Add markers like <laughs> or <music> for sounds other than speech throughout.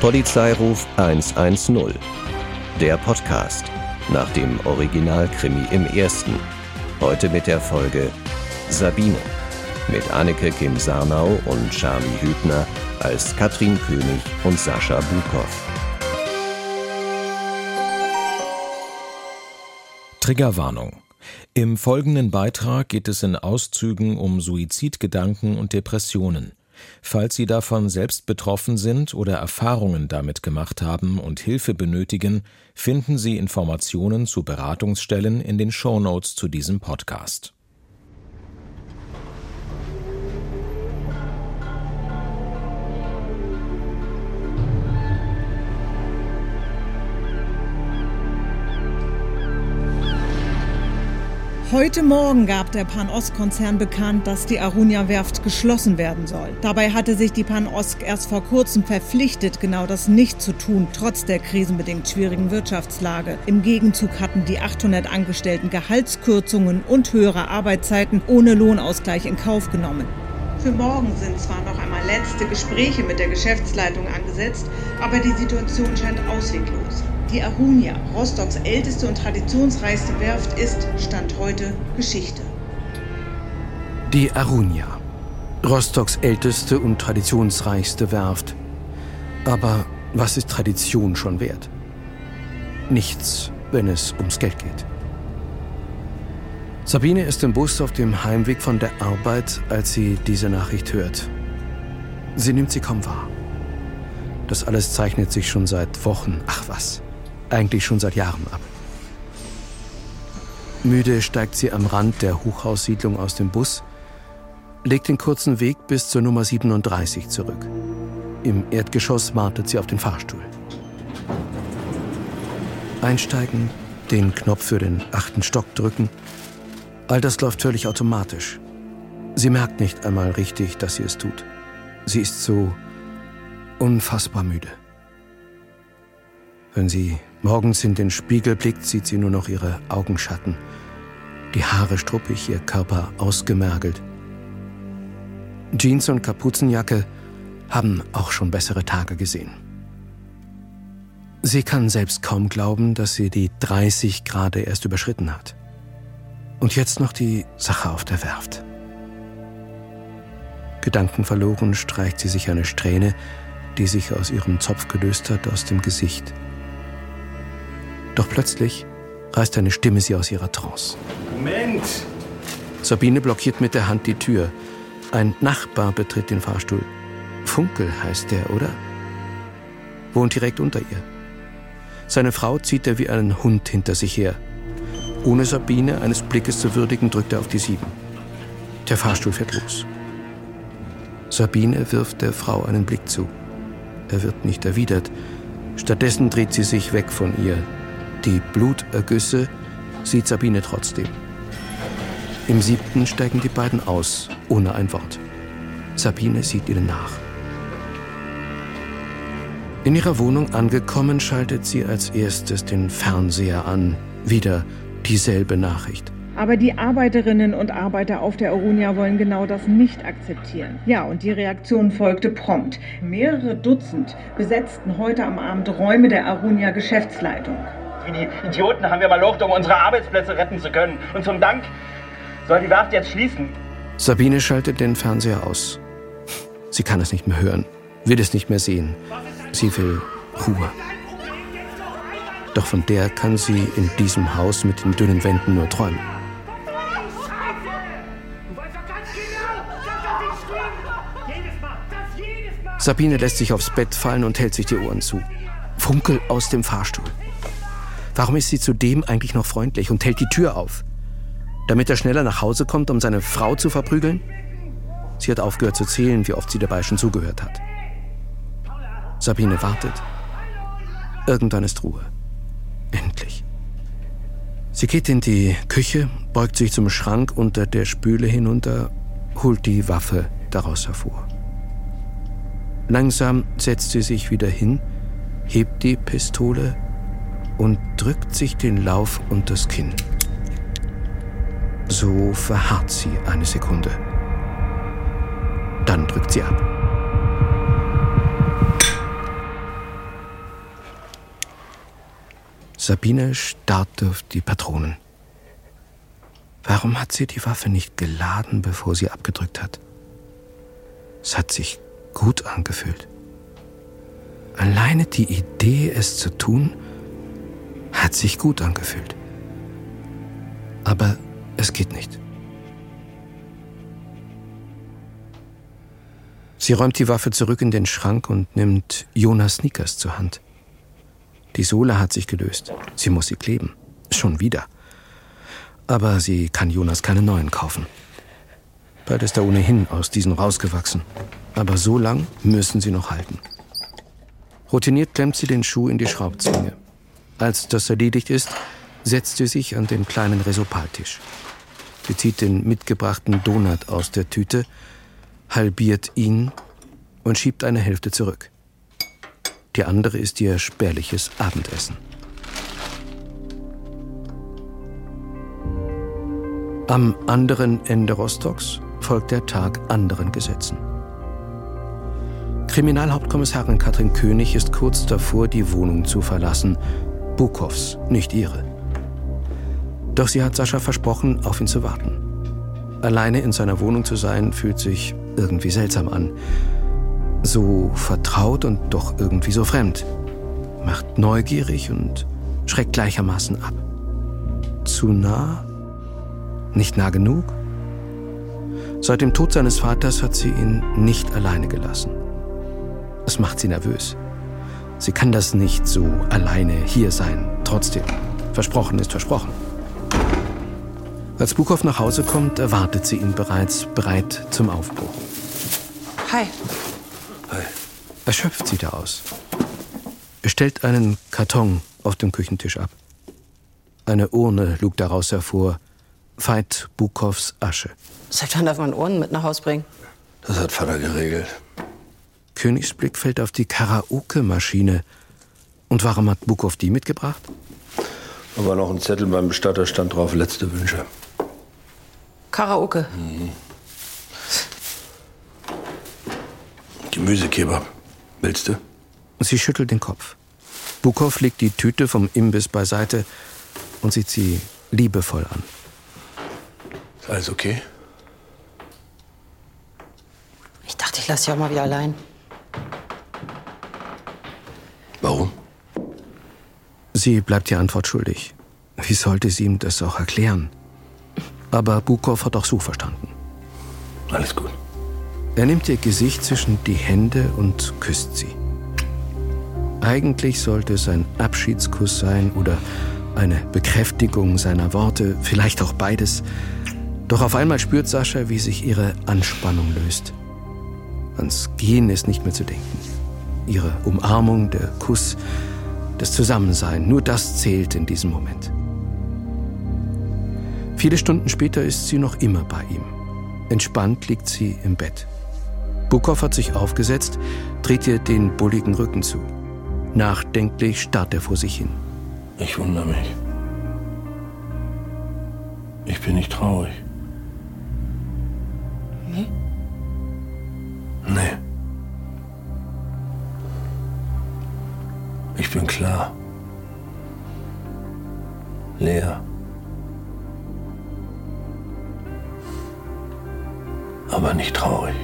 Polizeiruf 110. Der Podcast nach dem Originalkrimi im ersten. Heute mit der Folge Sabine mit Anneke Kim Sarnau und Charlie Hübner als Katrin König und Sascha Bukow. Triggerwarnung. Im folgenden Beitrag geht es in Auszügen um Suizidgedanken und Depressionen. Falls Sie davon selbst betroffen sind oder Erfahrungen damit gemacht haben und Hilfe benötigen, finden Sie Informationen zu Beratungsstellen in den Shownotes zu diesem Podcast. Heute Morgen gab der Pan-Ost-Konzern bekannt, dass die Arunia-Werft geschlossen werden soll. Dabei hatte sich die Pan-Ost erst vor kurzem verpflichtet, genau das nicht zu tun, trotz der krisenbedingt schwierigen Wirtschaftslage. Im Gegenzug hatten die 800 Angestellten Gehaltskürzungen und höhere Arbeitszeiten ohne Lohnausgleich in Kauf genommen. Für morgen sind zwar noch einmal letzte Gespräche mit der Geschäftsleitung angesetzt, aber die Situation scheint ausweglos. Die Arunia, Rostocks älteste und traditionsreichste Werft, ist, Stand heute, Geschichte. Die Arunia, Rostocks älteste und traditionsreichste Werft. Aber was ist Tradition schon wert? Nichts, wenn es ums Geld geht. Sabine ist im Bus auf dem Heimweg von der Arbeit, als sie diese Nachricht hört. Sie nimmt sie kaum wahr. Das alles zeichnet sich schon seit Wochen, ach was, eigentlich schon seit Jahren ab. Müde steigt sie am Rand der Hochhaussiedlung aus dem Bus, legt den kurzen Weg bis zur Nummer 37 zurück. Im Erdgeschoss wartet sie auf den Fahrstuhl. Einsteigen, den Knopf für den achten Stock drücken. All das läuft völlig automatisch. Sie merkt nicht einmal richtig, dass sie es tut. Sie ist so unfassbar müde. Wenn sie morgens in den Spiegel blickt, sieht sie nur noch ihre Augenschatten. Die Haare struppig, ihr Körper ausgemergelt. Jeans und Kapuzenjacke haben auch schon bessere Tage gesehen. Sie kann selbst kaum glauben, dass sie die 30 gerade erst überschritten hat. Und jetzt noch die Sache auf der Werft. Gedankenverloren streicht sie sich eine Strähne, die sich aus ihrem Zopf gelöst hat, aus dem Gesicht. Doch plötzlich reißt eine Stimme sie aus ihrer Trance. Moment! Sabine blockiert mit der Hand die Tür. Ein Nachbar betritt den Fahrstuhl. Funkel heißt der, oder? Wohnt direkt unter ihr. Seine Frau zieht er wie einen Hund hinter sich her. Ohne Sabine eines Blickes zu würdigen, drückt er auf die Sieben. Der Fahrstuhl fährt los. Sabine wirft der Frau einen Blick zu. Er wird nicht erwidert. Stattdessen dreht sie sich weg von ihr, die Blutergüsse sieht Sabine trotzdem. Im siebten steigen die beiden aus, ohne ein Wort. Sabine sieht ihnen nach. In ihrer Wohnung angekommen, schaltet sie als erstes den Fernseher an. Wieder dieselbe Nachricht. Aber die Arbeiterinnen und Arbeiter auf der Arunia wollen genau das nicht akzeptieren. Ja, und die Reaktion folgte prompt. Mehrere Dutzend besetzten heute am Abend Räume der Arunia Geschäftsleitung. Wie die Idioten haben wir mal Luft, um unsere Arbeitsplätze retten zu können. Und zum Dank soll die Werft jetzt schließen. Sabine schaltet den Fernseher aus. Sie kann es nicht mehr hören, will es nicht mehr sehen. Sie will Ruhe. Doch von der kann sie in diesem Haus mit den dünnen Wänden nur träumen. Sabine lässt sich aufs Bett fallen und hält sich die Ohren zu. Funkel aus dem Fahrstuhl. Warum ist sie zudem eigentlich noch freundlich und hält die Tür auf? Damit er schneller nach Hause kommt, um seine Frau zu verprügeln? Sie hat aufgehört zu zählen, wie oft sie dabei schon zugehört hat. Sabine wartet. Irgendwann ist Ruhe. Endlich. Sie geht in die Küche, beugt sich zum Schrank unter der Spüle hinunter, holt die Waffe daraus hervor. Langsam setzt sie sich wieder hin, hebt die Pistole und drückt sich den Lauf unters Kinn. So verharrt sie eine Sekunde. Dann drückt sie ab. Sabine starrte auf die Patronen. Warum hat sie die Waffe nicht geladen, bevor sie abgedrückt hat? Es hat sich gut angefühlt. Alleine die Idee, es zu tun, hat sich gut angefühlt. Aber es geht nicht. Sie räumt die Waffe zurück in den Schrank und nimmt Jonas Sneakers zur Hand. Die Sohle hat sich gelöst. Sie muss sie kleben. Schon wieder. Aber sie kann Jonas keine neuen kaufen. Bald ist er ohnehin aus diesen rausgewachsen. Aber so lang müssen sie noch halten. Routiniert klemmt sie den Schuh in die Schraubzwinge. Als das erledigt ist, setzt sie sich an den kleinen Resopaltisch. Sie zieht den mitgebrachten Donut aus der Tüte halbiert ihn und schiebt eine Hälfte zurück. Die andere ist ihr spärliches Abendessen. Am anderen Ende Rostocks folgt der Tag anderen Gesetzen. Kriminalhauptkommissarin Katrin König ist kurz davor, die Wohnung zu verlassen. Bukows, nicht ihre. Doch sie hat Sascha versprochen, auf ihn zu warten. Alleine in seiner Wohnung zu sein, fühlt sich irgendwie seltsam an. So vertraut und doch irgendwie so fremd. Macht neugierig und schreckt gleichermaßen ab. Zu nah? Nicht nah genug? Seit dem Tod seines Vaters hat sie ihn nicht alleine gelassen. Es macht sie nervös. Sie kann das nicht so alleine hier sein. Trotzdem, versprochen ist versprochen. Als Bukow nach Hause kommt, erwartet sie ihn bereits bereit zum Aufbruch. Hi. Hi. Erschöpft sieht er aus. Er stellt einen Karton auf dem Küchentisch ab. Eine Urne lugt daraus hervor. Veit Bukows Asche. Seit wann darf man Urnen mit nach Haus bringen? Das hat Vater geregelt. Königs Blick fällt auf die Karaoke-Maschine. Und warum hat Bukow die mitgebracht? Da war noch ein Zettel beim Bestatter, stand drauf, letzte Wünsche. Karaoke. Mhm. Gemüsekebab. Willst du? Sie schüttelt den Kopf. Bukow legt die Tüte vom Imbiss beiseite und sieht sie liebevoll an. Ist alles okay? Ich dachte, ich lasse dich auch mal wieder allein. Warum? Sie bleibt die Antwort schuldig. Wie sollte sie ihm das auch erklären? Aber Bukow hat auch so verstanden. Alles gut. Er nimmt ihr Gesicht zwischen die Hände und küsst sie. Eigentlich sollte es ein Abschiedskuss sein oder eine Bekräftigung seiner Worte, vielleicht auch beides. Doch auf einmal spürt Sascha, wie sich ihre Anspannung löst. Ans Gehen ist nicht mehr zu denken. Ihre Umarmung, der Kuss, das Zusammensein, nur das zählt in diesem Moment. Viele Stunden später ist sie noch immer bei ihm. Entspannt liegt sie im Bett. Bukow hat sich aufgesetzt, dreht ihr den bulligen Rücken zu. Nachdenklich starrt er vor sich hin. Ich wundere mich. Ich bin nicht traurig. Nee. Ich bin klar. Leer. Aber nicht traurig.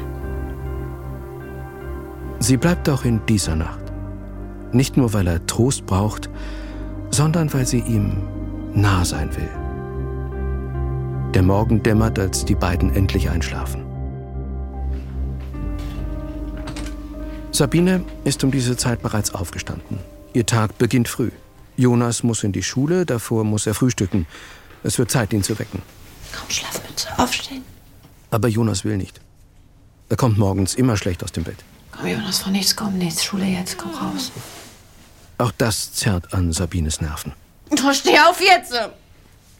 Sie bleibt auch in dieser Nacht. Nicht nur, weil er Trost braucht, sondern weil sie ihm nah sein will. Der Morgen dämmert, als die beiden endlich einschlafen. Sabine ist um diese Zeit bereits aufgestanden. Ihr Tag beginnt früh. Jonas muss in die Schule, davor muss er frühstücken. Es wird Zeit, ihn zu wecken. Komm, Schlafmütze, aufstehen. Aber Jonas will nicht. Er kommt morgens immer schlecht aus dem Bett. Komm, Jonas, von nichts kommt nichts. Schule jetzt, komm raus. Auch das zerrt an Sabines Nerven. Oh, steh auf jetzt!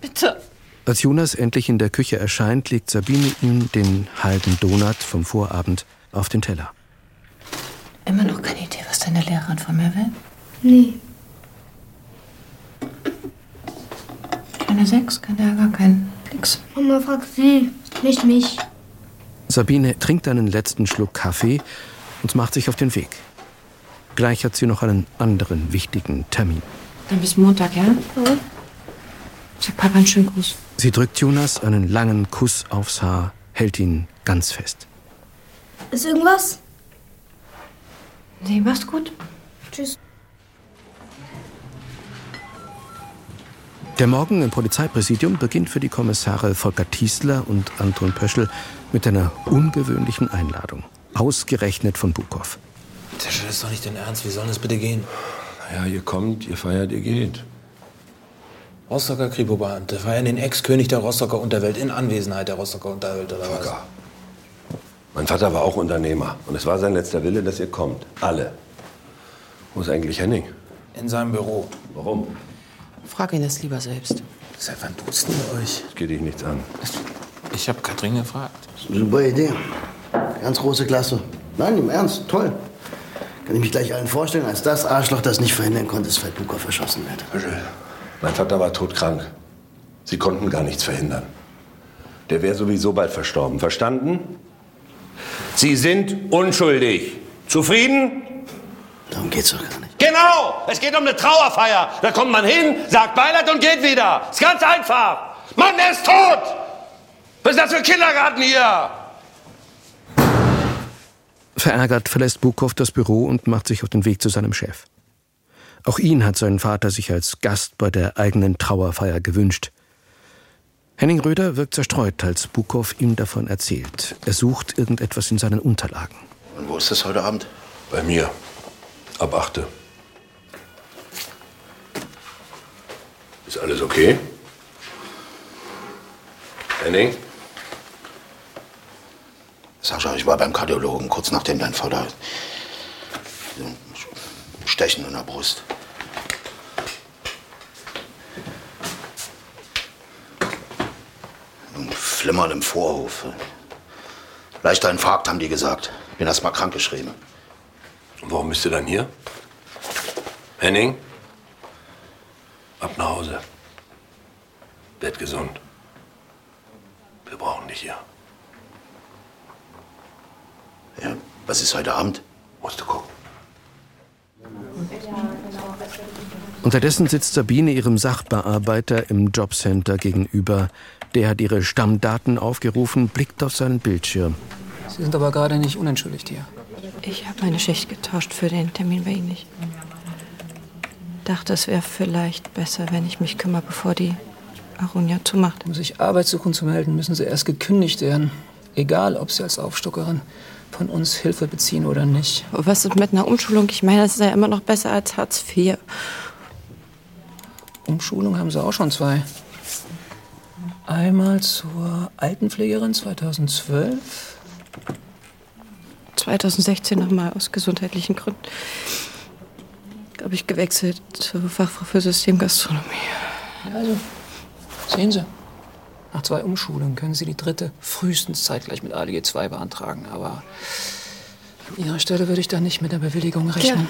Bitte. Als Jonas endlich in der Küche erscheint, legt Sabine ihm den halben Donut vom Vorabend auf den Teller. Immer noch keine Idee, was deine Lehrerin von mir will? Nee. Keine Sechs, kein Ärger, kein nix. Mama fragt sie, nicht mich. Sabine trinkt einen letzten Schluck Kaffee und macht sich auf den Weg. Gleich hat sie noch einen anderen wichtigen Termin. Dann bis Montag, ja? Mhm. Sag Papa einen schönen Gruß. Sie drückt Jonas einen langen Kuss aufs Haar, hält ihn ganz fest. Ist irgendwas? Nee, mach's gut. Tschüss. Der Morgen im Polizeipräsidium beginnt für die Kommissare Volker Tiesler und Anton Pöschel mit einer ungewöhnlichen Einladung. Ausgerechnet von Bukow. Tische, das ist doch nicht dein Ernst. Wie soll das bitte gehen? Naja, ihr kommt, ihr feiert, ihr geht. Rostocker Kripo-Beamte feiern den Ex-König der Rostocker Unterwelt in Anwesenheit der Rostocker Unterwelt, oder was? Mein Vater war auch Unternehmer. Und es war sein letzter Wille, dass ihr kommt. Alle. Wo ist eigentlich Henning? In seinem Büro. Warum? Frag ihn das lieber selbst. Seit wann duzen ihr euch? Das geht dich nichts an. Ich hab Katrin gefragt. Super Idee. Ganz große Klasse. Nein, im Ernst, toll. Kann ich mich gleich allen vorstellen, als das Arschloch, das nicht verhindern konnte, dass Feldbukow verschossen wird. Mein Vater war todkrank. Sie konnten gar nichts verhindern. Der wäre sowieso bald verstorben. Verstanden? Sie sind unschuldig. Zufrieden? Darum geht's doch gar nicht. Genau! Es geht um eine Trauerfeier. Da kommt man hin, sagt Beileid und geht wieder. Ist ganz einfach. Mann, er ist tot! Was ist das für ein Kindergarten hier? Verärgert verlässt Bukow das Büro und macht sich auf den Weg zu seinem Chef. Auch ihn hat sein Vater sich als Gast bei der eigenen Trauerfeier gewünscht. Henning Röder wirkt zerstreut, als Bukow ihm davon erzählt. Er sucht irgendetwas in seinen Unterlagen. Und wo ist das heute Abend? Bei mir. Ab achte. Ist alles okay? Henning? Sascha, ich war beim Kardiologen, kurz nachdem dein Vater. ein Stechen in der Brust. Ein Flimmern im Vorhof. Leichter Infarkt, haben die gesagt. Bin erst mal krankgeschrieben. Und warum bist du dann hier? Henning? Ab nach Hause. Werd gesund. Wir brauchen dich hier. Ja, was ist heute Abend? Musst du gucken. Unterdessen sitzt Sabine ihrem Sachbearbeiter im Jobcenter gegenüber. Der hat ihre Stammdaten aufgerufen, blickt auf seinen Bildschirm. Sie sind aber gerade nicht unentschuldigt hier. Ich habe meine Schicht getauscht für den Termin bei Ihnen nicht. Dachte, es wäre vielleicht besser, wenn ich mich kümmere, bevor die Arunia zumacht. Um sich Arbeit suchen zu melden, müssen Sie erst gekündigt werden. Egal, ob Sie als Aufstockerin von uns Hilfe beziehen oder nicht. Was ist mit einer Umschulung? Ich meine, das ist ja immer noch besser als Hartz IV. Umschulung haben Sie auch schon zwei. Einmal zur Altenpflegerin 2012. 2016 nochmal aus gesundheitlichen Gründen. Habe ich gewechselt zur Fachfrau für Systemgastronomie. Ja, also, sehen Sie. Nach zwei Umschulungen können Sie die dritte frühestens zeitgleich mit ALG 2 beantragen. Aber an Ihrer Stelle würde ich da nicht mit der Bewilligung rechnen.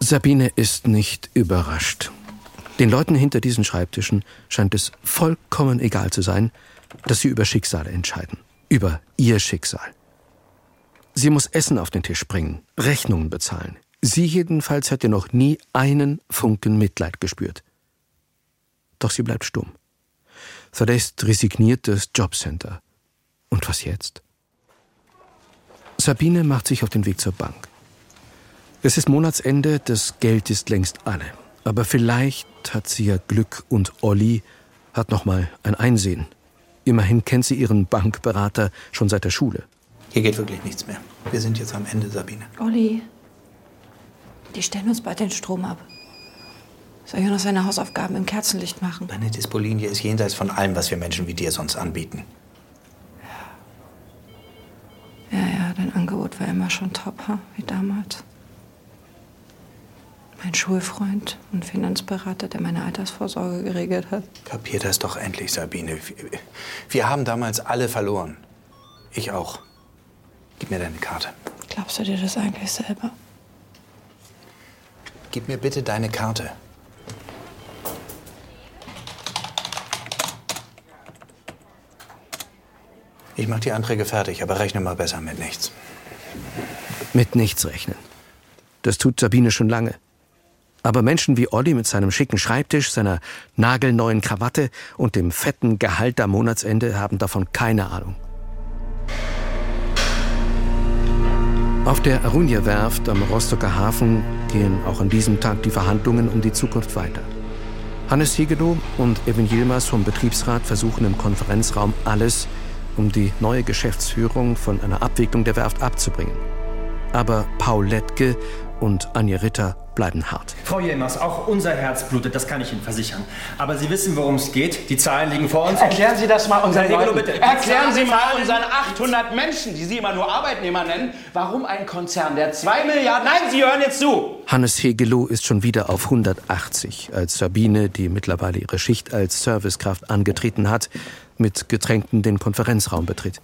Sabine ist nicht überrascht. Den Leuten hinter diesen Schreibtischen scheint es vollkommen egal zu sein, dass sie über Schicksale entscheiden. Über ihr Schicksal. Sie muss Essen auf den Tisch bringen, Rechnungen bezahlen. Sie jedenfalls hätte noch nie einen Funken Mitleid gespürt. Doch sie bleibt stumm. Verlässt resigniert das Jobcenter. Und was jetzt? Sabine macht sich auf den Weg zur Bank. Es ist Monatsende, das Geld ist längst alle. Aber vielleicht hat sie ja Glück und Olli hat noch mal ein Einsehen. Immerhin kennt sie ihren Bankberater schon seit der Schule. Hier geht wirklich nichts mehr. Wir sind jetzt am Ende, Sabine. Olli, die stellen uns bald den Strom ab. Soll Jonas seine Hausaufgaben im Kerzenlicht machen? Meine Dispolinie ist jenseits von allem, was wir Menschen wie dir sonst anbieten. Ja, ja, dein Angebot war immer schon top, ha? wie damals. Mein Schulfreund und Finanzberater, der meine Altersvorsorge geregelt hat. Kapier das doch endlich, Sabine. Wir- Wir haben damals alle verloren. Ich auch. Gib mir deine Karte. Glaubst du dir das eigentlich selber? Gib mir bitte deine Karte. Ich mach die Anträge fertig, aber rechne mal besser mit nichts. Mit nichts rechnen. Das tut Sabine schon lange. Aber Menschen wie Olli mit seinem schicken Schreibtisch, seiner nagelneuen Krawatte und dem fetten Gehalt am Monatsende haben davon keine Ahnung. Auf der Arunia-Werft am Rostocker Hafen gehen auch an diesem Tag die Verhandlungen um die Zukunft weiter. Hannes Hegelow und Evan Yilmaz vom Betriebsrat versuchen im Konferenzraum alles, um die neue Geschäftsführung von einer Abwicklung der Werft abzubringen. Aber Paul Lettke und Anja Ritter bleiben hart. Frau Jelmers, auch unser Herz blutet, das kann ich Ihnen versichern. Aber Sie wissen, worum es geht. Die Zahlen liegen vor uns. Erklären Sie das mal unseren Leuten. bitte. Erklären Sie mal unseren 800 Menschen, die Sie immer nur Arbeitnehmer nennen, warum ein Konzern, der 2 Milliarden... Nein, Sie hören jetzt zu! Hannes Hegelow ist schon wieder auf 180, als Sabine, die mittlerweile ihre Schicht als Servicekraft angetreten hat, mit Getränken den Konferenzraum betritt.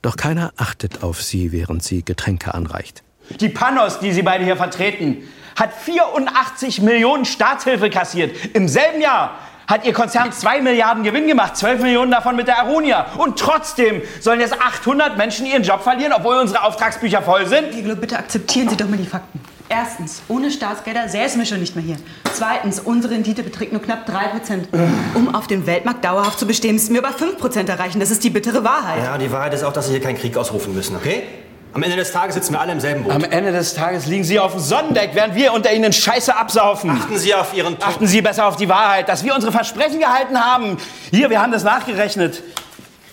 Doch keiner achtet auf sie, während sie Getränke anreicht. Die Panos, die Sie beide hier vertreten, hat 84 Millionen Staatshilfe kassiert. Im selben Jahr hat Ihr Konzern 2 Milliarden Gewinn gemacht, 12 Millionen davon mit der Arunia. Und trotzdem sollen jetzt 800 Menschen ihren Job verlieren, obwohl unsere Auftragsbücher voll sind? Hegelo, bitte akzeptieren Sie doch mal die Fakten. Erstens, ohne Staatsgelder säßen wir schon nicht mehr hier. Zweitens, unsere Rendite beträgt nur knapp 3%. Um auf dem Weltmarkt dauerhaft zu bestehen, müssen wir aber 5% erreichen. Das ist die bittere Wahrheit. Ja, die Wahrheit ist auch, dass Sie hier keinen Krieg ausrufen müssen, okay? Am Ende des Tages sitzen wir alle im selben Boot. Am Ende des Tages liegen Sie auf dem Sonnendeck, während wir unter Ihnen Scheiße absaufen. Achten Sie auf Ihren Ton. Achten Sie besser auf die Wahrheit, dass wir unsere Versprechen gehalten haben. Hier, wir haben das nachgerechnet.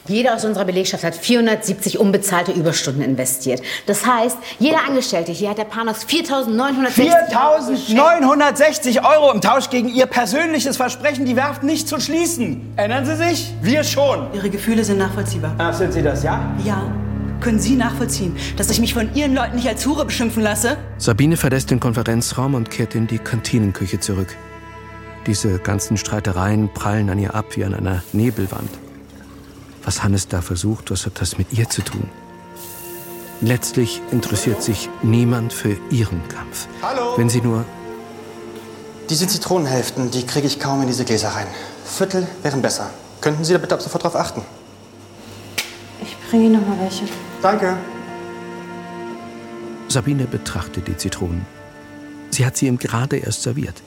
Jeder aus unserer Belegschaft hat 470 unbezahlte Überstunden investiert. Das heißt, jeder Angestellte hier hat der Panos 4.960 4.960 Euro im Tausch gegen Ihr persönliches Versprechen, die Werft nicht zu schließen. Erinnern Sie sich? Wir schon. Ihre Gefühle sind nachvollziehbar. Ach, sind Sie das, ja? Ja. Können Sie nachvollziehen, dass ich mich von Ihren Leuten nicht als Hure beschimpfen lasse? Sabine verlässt den Konferenzraum und kehrt in die Kantinenküche zurück. Diese ganzen Streitereien prallen an ihr ab wie an einer Nebelwand. Was Hannes da versucht, was hat das mit ihr zu tun? Letztlich interessiert sich niemand für ihren Kampf. Hallo. Wenn sie nur Diese Zitronenhälften, die kriege ich kaum in diese Gläser rein. Viertel wären besser. Könnten Sie da bitte ab sofort drauf achten? Ich bringe Ihnen noch mal welche. Danke. Sabine betrachtet die Zitronen. Sie hat sie ihm gerade erst serviert.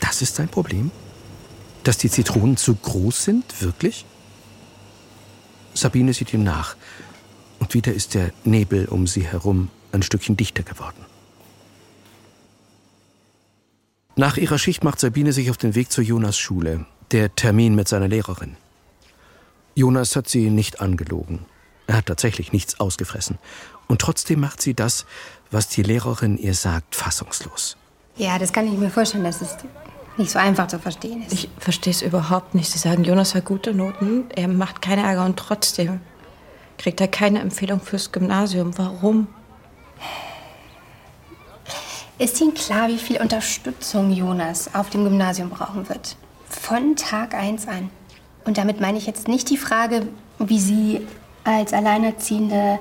Das ist sein Problem? Dass die Zitronen zu groß sind? Wirklich? Sabine sieht ihm nach. Und wieder ist der Nebel um sie herum ein Stückchen dichter geworden. Nach ihrer Schicht macht Sabine sich auf den Weg zur Jonas Schule. Der Termin mit seiner Lehrerin. Jonas hat sie nicht angelogen. Er hat tatsächlich nichts ausgefressen. Und trotzdem macht sie das, was die Lehrerin ihr sagt, fassungslos. Ja, das kann ich mir vorstellen, dass es nicht so einfach zu verstehen ist. Ich verstehe es überhaupt nicht. Sie sagen, Jonas hat gute Noten, er macht keine Ärger und trotzdem kriegt er keine Empfehlung fürs Gymnasium. Warum? Ist Ihnen klar, wie viel Unterstützung Jonas auf dem Gymnasium brauchen wird? Von Tag 1 an. Und damit meine ich jetzt nicht die Frage, wie Sie als alleinerziehende,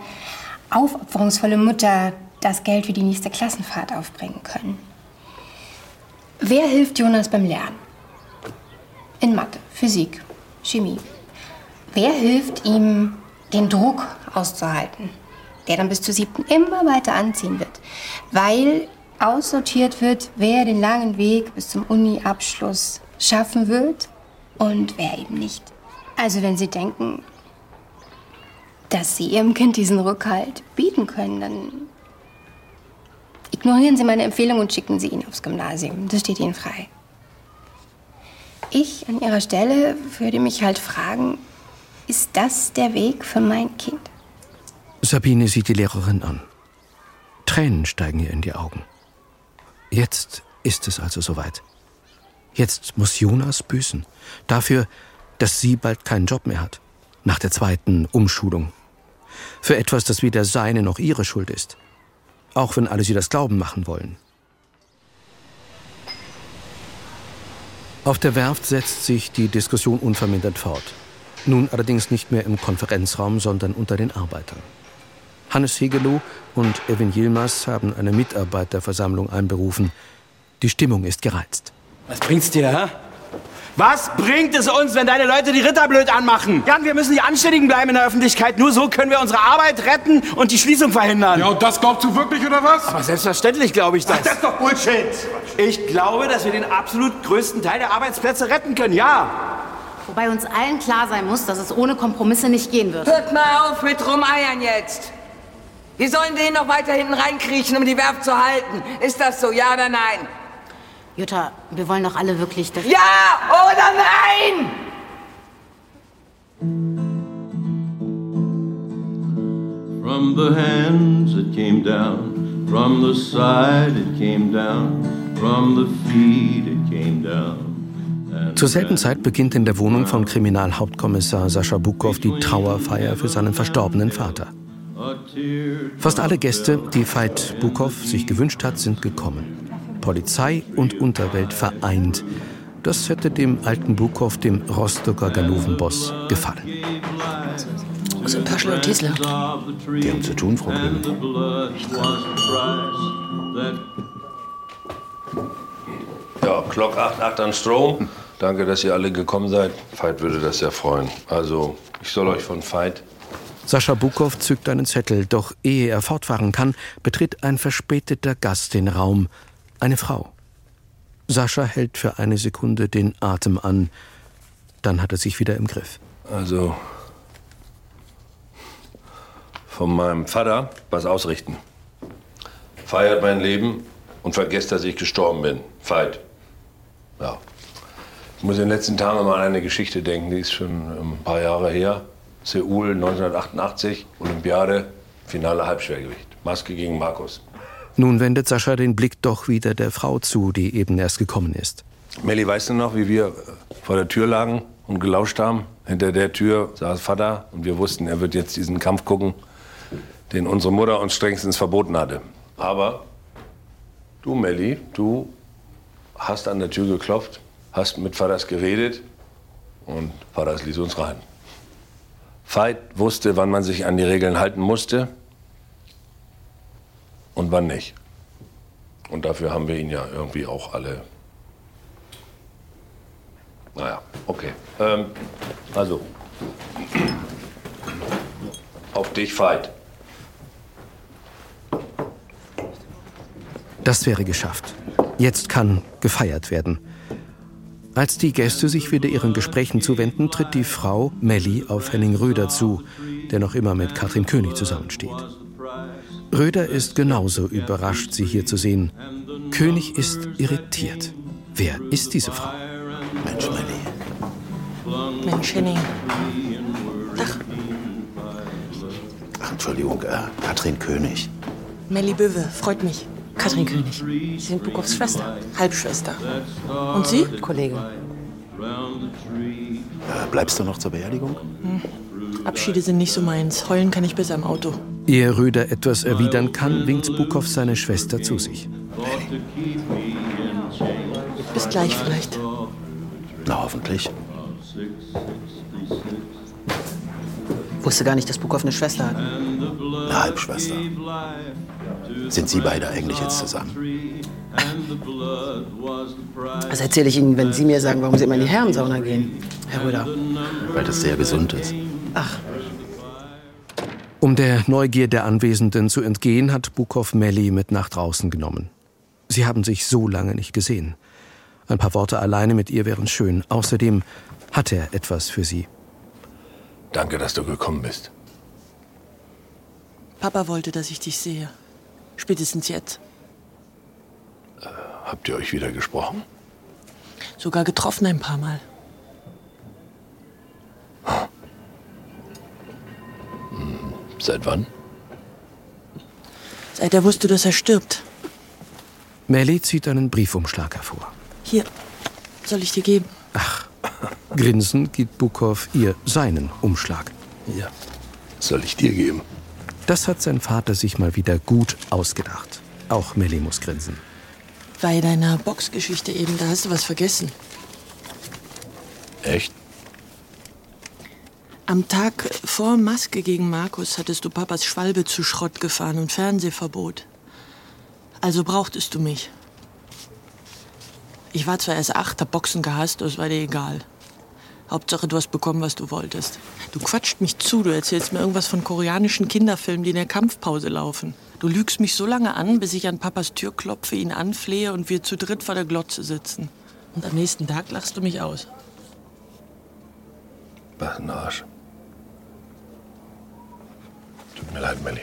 aufopferungsvolle Mutter das Geld für die nächste Klassenfahrt aufbringen können. Wer hilft Jonas beim Lernen? In Mathe, Physik, Chemie. Wer hilft ihm, den Druck auszuhalten, der dann bis zur siebten immer weiter anziehen wird, weil aussortiert wird, wer den langen Weg bis zum Uni-Abschluss schaffen wird und wer eben nicht. Also wenn Sie denken, dass Sie Ihrem Kind diesen Rückhalt bieten können, dann ignorieren Sie meine Empfehlung und schicken Sie ihn aufs Gymnasium. Das steht Ihnen frei. Ich an Ihrer Stelle würde mich halt fragen, ist das der Weg für mein Kind? Sabine sieht die Lehrerin an. Tränen steigen ihr in die Augen. Jetzt ist es also soweit. Jetzt muss Jonas büßen. Dafür, dass sie bald keinen Job mehr hat. Nach der zweiten Umschulung. Für etwas, das weder seine noch ihre Schuld ist. Auch wenn alle sie das glauben machen wollen. Auf der Werft setzt sich die Diskussion unvermindert fort. Nun allerdings nicht mehr im Konferenzraum, sondern unter den Arbeitern. Hannes Hegelow und Evin Yilmaz haben eine Mitarbeiterversammlung einberufen. Die Stimmung ist gereizt. Was bringt's dir, hä? Was bringt es uns, wenn deine Leute die Ritter blöd anmachen? Jan, wir müssen die Anständigen bleiben in der Öffentlichkeit. Nur so können wir unsere Arbeit retten und die Schließung verhindern. Ja, und das glaubst du wirklich, oder was? Aber selbstverständlich glaube ich das. Ach, das ist doch Bullshit. Ich glaube, dass wir den absolut größten Teil der Arbeitsplätze retten können, ja. Wobei uns allen klar sein muss, dass es ohne Kompromisse nicht gehen wird. Hört mal auf mit Rumeiern jetzt. Wir sollen den noch weiter hinten reinkriechen, um die Werft zu halten. Ist das so, ja oder nein? Jutta, wir wollen doch alle wirklich... dass- Ja oder nein? From the hands it came down, from the side it came down, from the feet it came down. Zur selben Zeit beginnt in der Wohnung von Kriminalhauptkommissar Sascha Bukow die Trauerfeier für seinen verstorbenen Vater. Fast alle Gäste, die Veit Bukow sich gewünscht hat, sind gekommen. Polizei und Unterwelt vereint. Das hätte dem alten Bukow, dem Rostocker Ganovenboss, gefallen. Wo sind Paschel und Tesla? Die haben zu tun, Frau Grimm. Ja, Glock 88 an Strom. Danke, dass ihr alle gekommen seid. Veit würde das sehr freuen. Also, ich soll euch von Veit Sascha Bukow zückt einen Zettel, doch ehe er fortfahren kann, betritt ein verspäteter Gast den Raum. Eine Frau. Sascha hält für eine Sekunde den Atem an. Dann hat er sich wieder im Griff. Also von meinem Vater was ausrichten. Feiert mein Leben und vergesst, dass ich gestorben bin. Veit. Ja. Ich muss in den letzten Tagen mal an eine Geschichte denken, die ist schon ein paar Jahre her. Seoul 1988, Olympiade, Finale Halbschwergewicht. Maske gegen Markus. Nun wendet Sascha den Blick doch wieder der Frau zu, die eben erst gekommen ist. Melli, weißt du noch, wie wir vor der Tür lagen und gelauscht haben? Hinter der Tür saß Vater und wir wussten, er wird jetzt diesen Kampf gucken, den unsere Mutter uns strengstens verboten hatte. Aber du, Melli, du hast an der Tür geklopft, hast mit Vaters geredet und Vaters ließ uns rein. Veit wusste, wann man sich an die Regeln halten musste und wann nicht. Und dafür haben wir ihn ja irgendwie auch alle. Naja, okay. Ähm, also, auf dich, Veit. Das wäre geschafft. Jetzt kann gefeiert werden. Als die Gäste sich wieder ihren Gesprächen zuwenden, tritt die Frau Melli auf Henning Röder zu, der noch immer mit Katrin König zusammensteht. Röder ist genauso überrascht, sie hier zu sehen. König ist irritiert. Wer ist diese Frau? Mensch, Melli. Mensch, Henning. Ach, Entschuldigung, äh, Katrin König. Melli Böwe, freut mich. Katrin König. Sie sind Bukows Schwester. Halbschwester. Und Sie? Kollegin. Äh, bleibst du noch zur Beerdigung? Hm. Abschiede sind nicht so meins. Heulen kann ich besser im Auto. Ehe Röder etwas erwidern kann, winkt Bukow seine Schwester zu sich. Bis gleich vielleicht. Na, hoffentlich. Wusste gar nicht, dass Bukow eine Schwester hat. Eine Halbschwester. Sind Sie beide eigentlich jetzt zusammen? Das erzähle ich Ihnen, wenn Sie mir sagen, warum Sie immer in die Herrensauna gehen, Herr Röder. Weil das sehr gesund ist. Ach, Um der Neugier der Anwesenden zu entgehen, hat Bukow Melli mit nach draußen genommen. Sie haben sich so lange nicht gesehen. Ein paar Worte alleine mit ihr wären schön. Außerdem hat er etwas für sie. Danke, dass du gekommen bist. Papa wollte, dass ich dich sehe. Spätestens jetzt. Habt ihr euch wieder gesprochen? Sogar getroffen ein paar Mal. Seit wann? Seit er wusste, dass er stirbt. Melli zieht einen Briefumschlag hervor. Hier, soll ich dir geben? Grinsend gibt Bukow ihr seinen Umschlag. Ja. Soll ich dir geben? Das hat sein Vater sich mal wieder gut ausgedacht. Auch Melli muss grinsen. Bei deiner Boxgeschichte eben, da hast du was vergessen. Echt? Am Tag vor Maske gegen Markus hattest du Papas Schwalbe zu Schrott gefahren und Fernsehverbot. Also brauchtest du mich. Ich war zwar erst acht, hab Boxen gehasst, das war dir egal. Hauptsache, du hast bekommen, was du wolltest. Du quatscht mich zu, du erzählst mir irgendwas von koreanischen Kinderfilmen, die in der Kampfpause laufen. Du lügst mich so lange an, bis ich an Papas Tür klopfe, ihn anflehe und wir zu dritt vor der Glotze sitzen. Und am nächsten Tag lachst du mich aus. Was ein Arsch. Tut mir leid, Melli.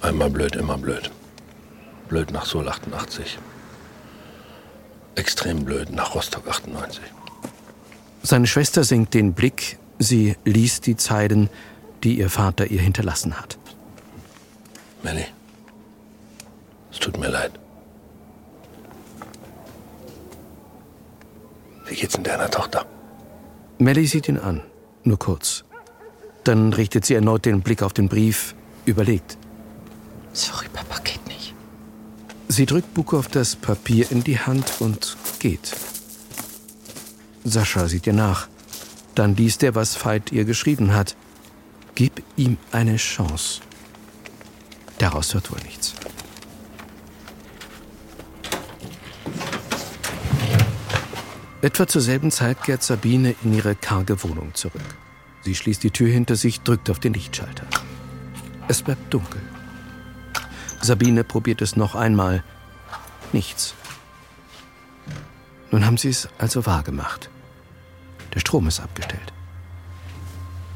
Einmal blöd, immer blöd. Blöd nach Sol 88. Extrem blöd nach Rostock 98. Seine Schwester senkt den Blick. Sie liest die Zeilen, die ihr Vater ihr hinterlassen hat. Melli, es tut mir leid. Wie geht's denn deiner Tochter? Melly sieht ihn an, nur kurz. Dann richtet sie erneut den Blick auf den Brief, überlegt. Sorry, Papa, geht nicht. Sie drückt Bukow das Papier in die Hand und geht. Sascha sieht ihr nach. Dann liest er, was Veit ihr geschrieben hat. Gib ihm eine Chance. Daraus wird wohl nichts. Etwa zur selben Zeit kehrt Sabine in ihre karge Wohnung zurück. Sie schließt die Tür hinter sich, drückt auf den Lichtschalter. Es bleibt dunkel. Sabine probiert es noch einmal. Nichts. Nun haben sie es also wahrgemacht. Der Strom ist abgestellt.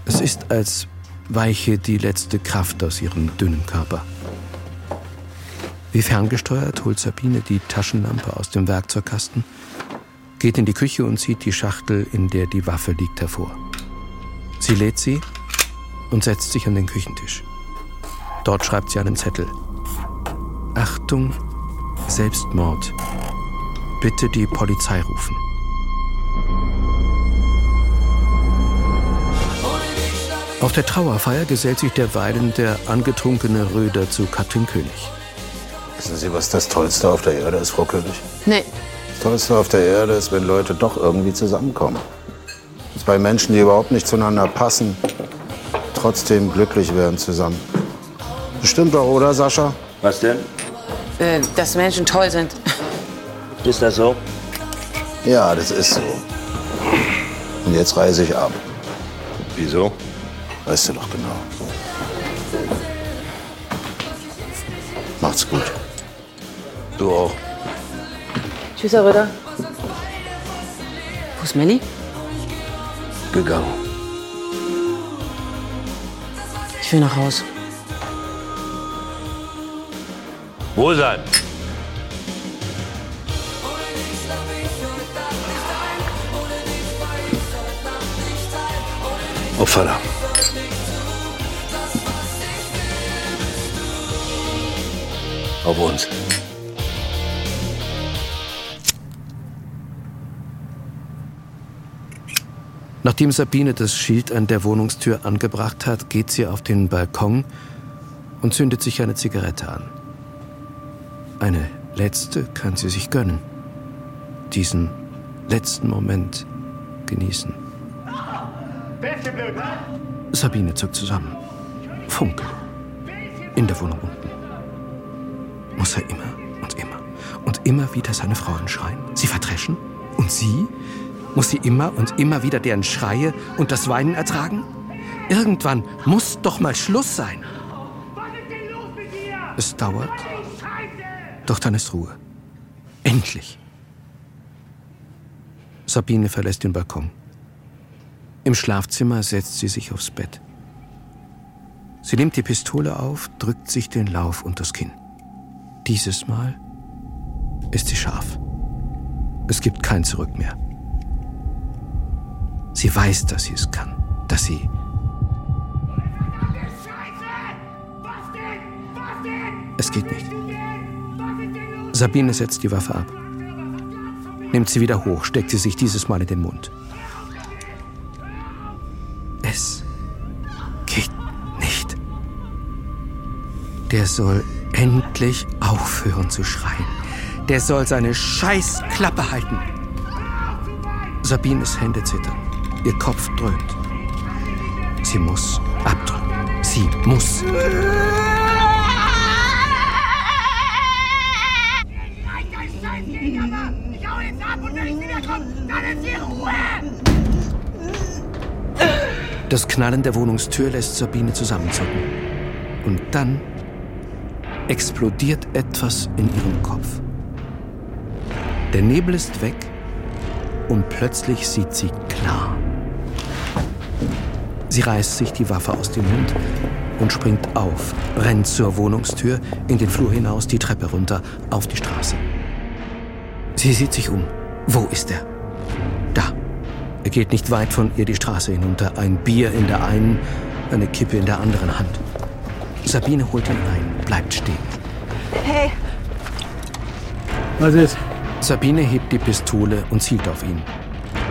Es ist, als weiche die letzte Kraft aus ihrem dünnen Körper. Wie ferngesteuert holt Sabine die Taschenlampe aus dem Werkzeugkasten, geht in die Küche und zieht die Schachtel, in der die Waffe liegt, hervor. Sie lädt sie und setzt sich an den Küchentisch. Dort schreibt sie einen Zettel. Achtung, Selbstmord. Bitte die Polizei rufen. Auf der Trauerfeier gesellt sich derweilen der angetrunkene Röder zu Katrin König. Wissen Sie, was das Tollste auf der Erde ist, Frau König? Nee. Das Tollste auf der Erde ist, wenn Leute doch irgendwie zusammenkommen. Zwei Menschen, die überhaupt nicht zueinander passen, trotzdem glücklich werden zusammen. Bestimmt doch, oder, Sascha? Was denn? Äh, dass Menschen toll sind. Ist das so? Ja, das ist so. Und jetzt reise ich ab. Wieso? Weißt du doch genau. Macht's gut. Du auch. Tschüss, Herr Röder. Wo ist Melli? Gegangen. Ich will nach Haus. Wo sein? Auf Vater. Auf uns. Nachdem Sabine das Schild an der Wohnungstür angebracht hat, geht sie auf den Balkon und zündet sich eine Zigarette an. Eine letzte kann sie sich gönnen. Diesen letzten Moment genießen. Sabine zuckt zusammen. Funkel. In der Wohnung unten. Muss er immer und immer und immer wieder seine Frau anschreien? Sie verdreschen? Und sie? Muss sie immer und immer wieder deren Schreie und das Weinen ertragen? Irgendwann muss doch mal Schluss sein. Es dauert, doch dann ist Ruhe. Endlich. Sabine verlässt den Balkon. Im Schlafzimmer setzt sie sich aufs Bett. Sie nimmt die Pistole auf, drückt sich den Lauf und das Kinn. Dieses Mal ist sie scharf. Es gibt kein Zurück mehr. Sie weiß, dass sie es kann, dass sie Es geht nicht. Sabine setzt die Waffe ab. Nimmt sie wieder hoch, steckt sie sich dieses Mal in den Mund. Es geht nicht. Der soll endlich aufhören zu schreien. Der soll seine Scheißklappe halten. Sabines Hände zittern. Ihr Kopf dröhnt. Sie muss abdrücken. Sie muss. Das Knallen der Wohnungstür lässt Sabine zusammenzucken. Und dann explodiert etwas in ihrem Kopf. Der Nebel ist weg und plötzlich sieht sie klar. Sie reißt sich die Waffe aus dem Mund und springt auf, rennt zur Wohnungstür, in den Flur hinaus, die Treppe runter, auf die Straße. Sie sieht sich um. Wo ist er? Da. Er geht nicht weit von ihr die Straße hinunter, ein Bier in der einen, eine Kippe in der anderen Hand. Sabine holt ihn ein, bleibt stehen. Hey, Was ist? Sabine hebt die Pistole und zielt auf ihn.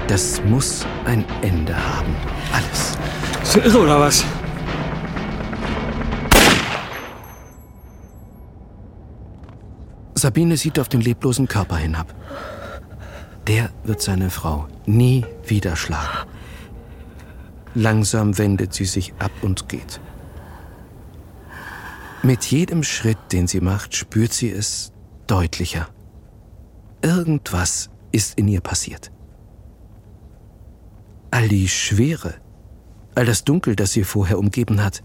Das muss ein Ende haben. Alles. Ist irre oder was? Sabine sieht auf den leblosen Körper hinab. Der wird seine Frau nie wieder schlagen. Langsam wendet sie sich ab und geht. Mit jedem Schritt, den sie macht, spürt sie es deutlicher. Irgendwas ist in ihr passiert. All die Schwere, all das Dunkel, das sie vorher umgeben hat,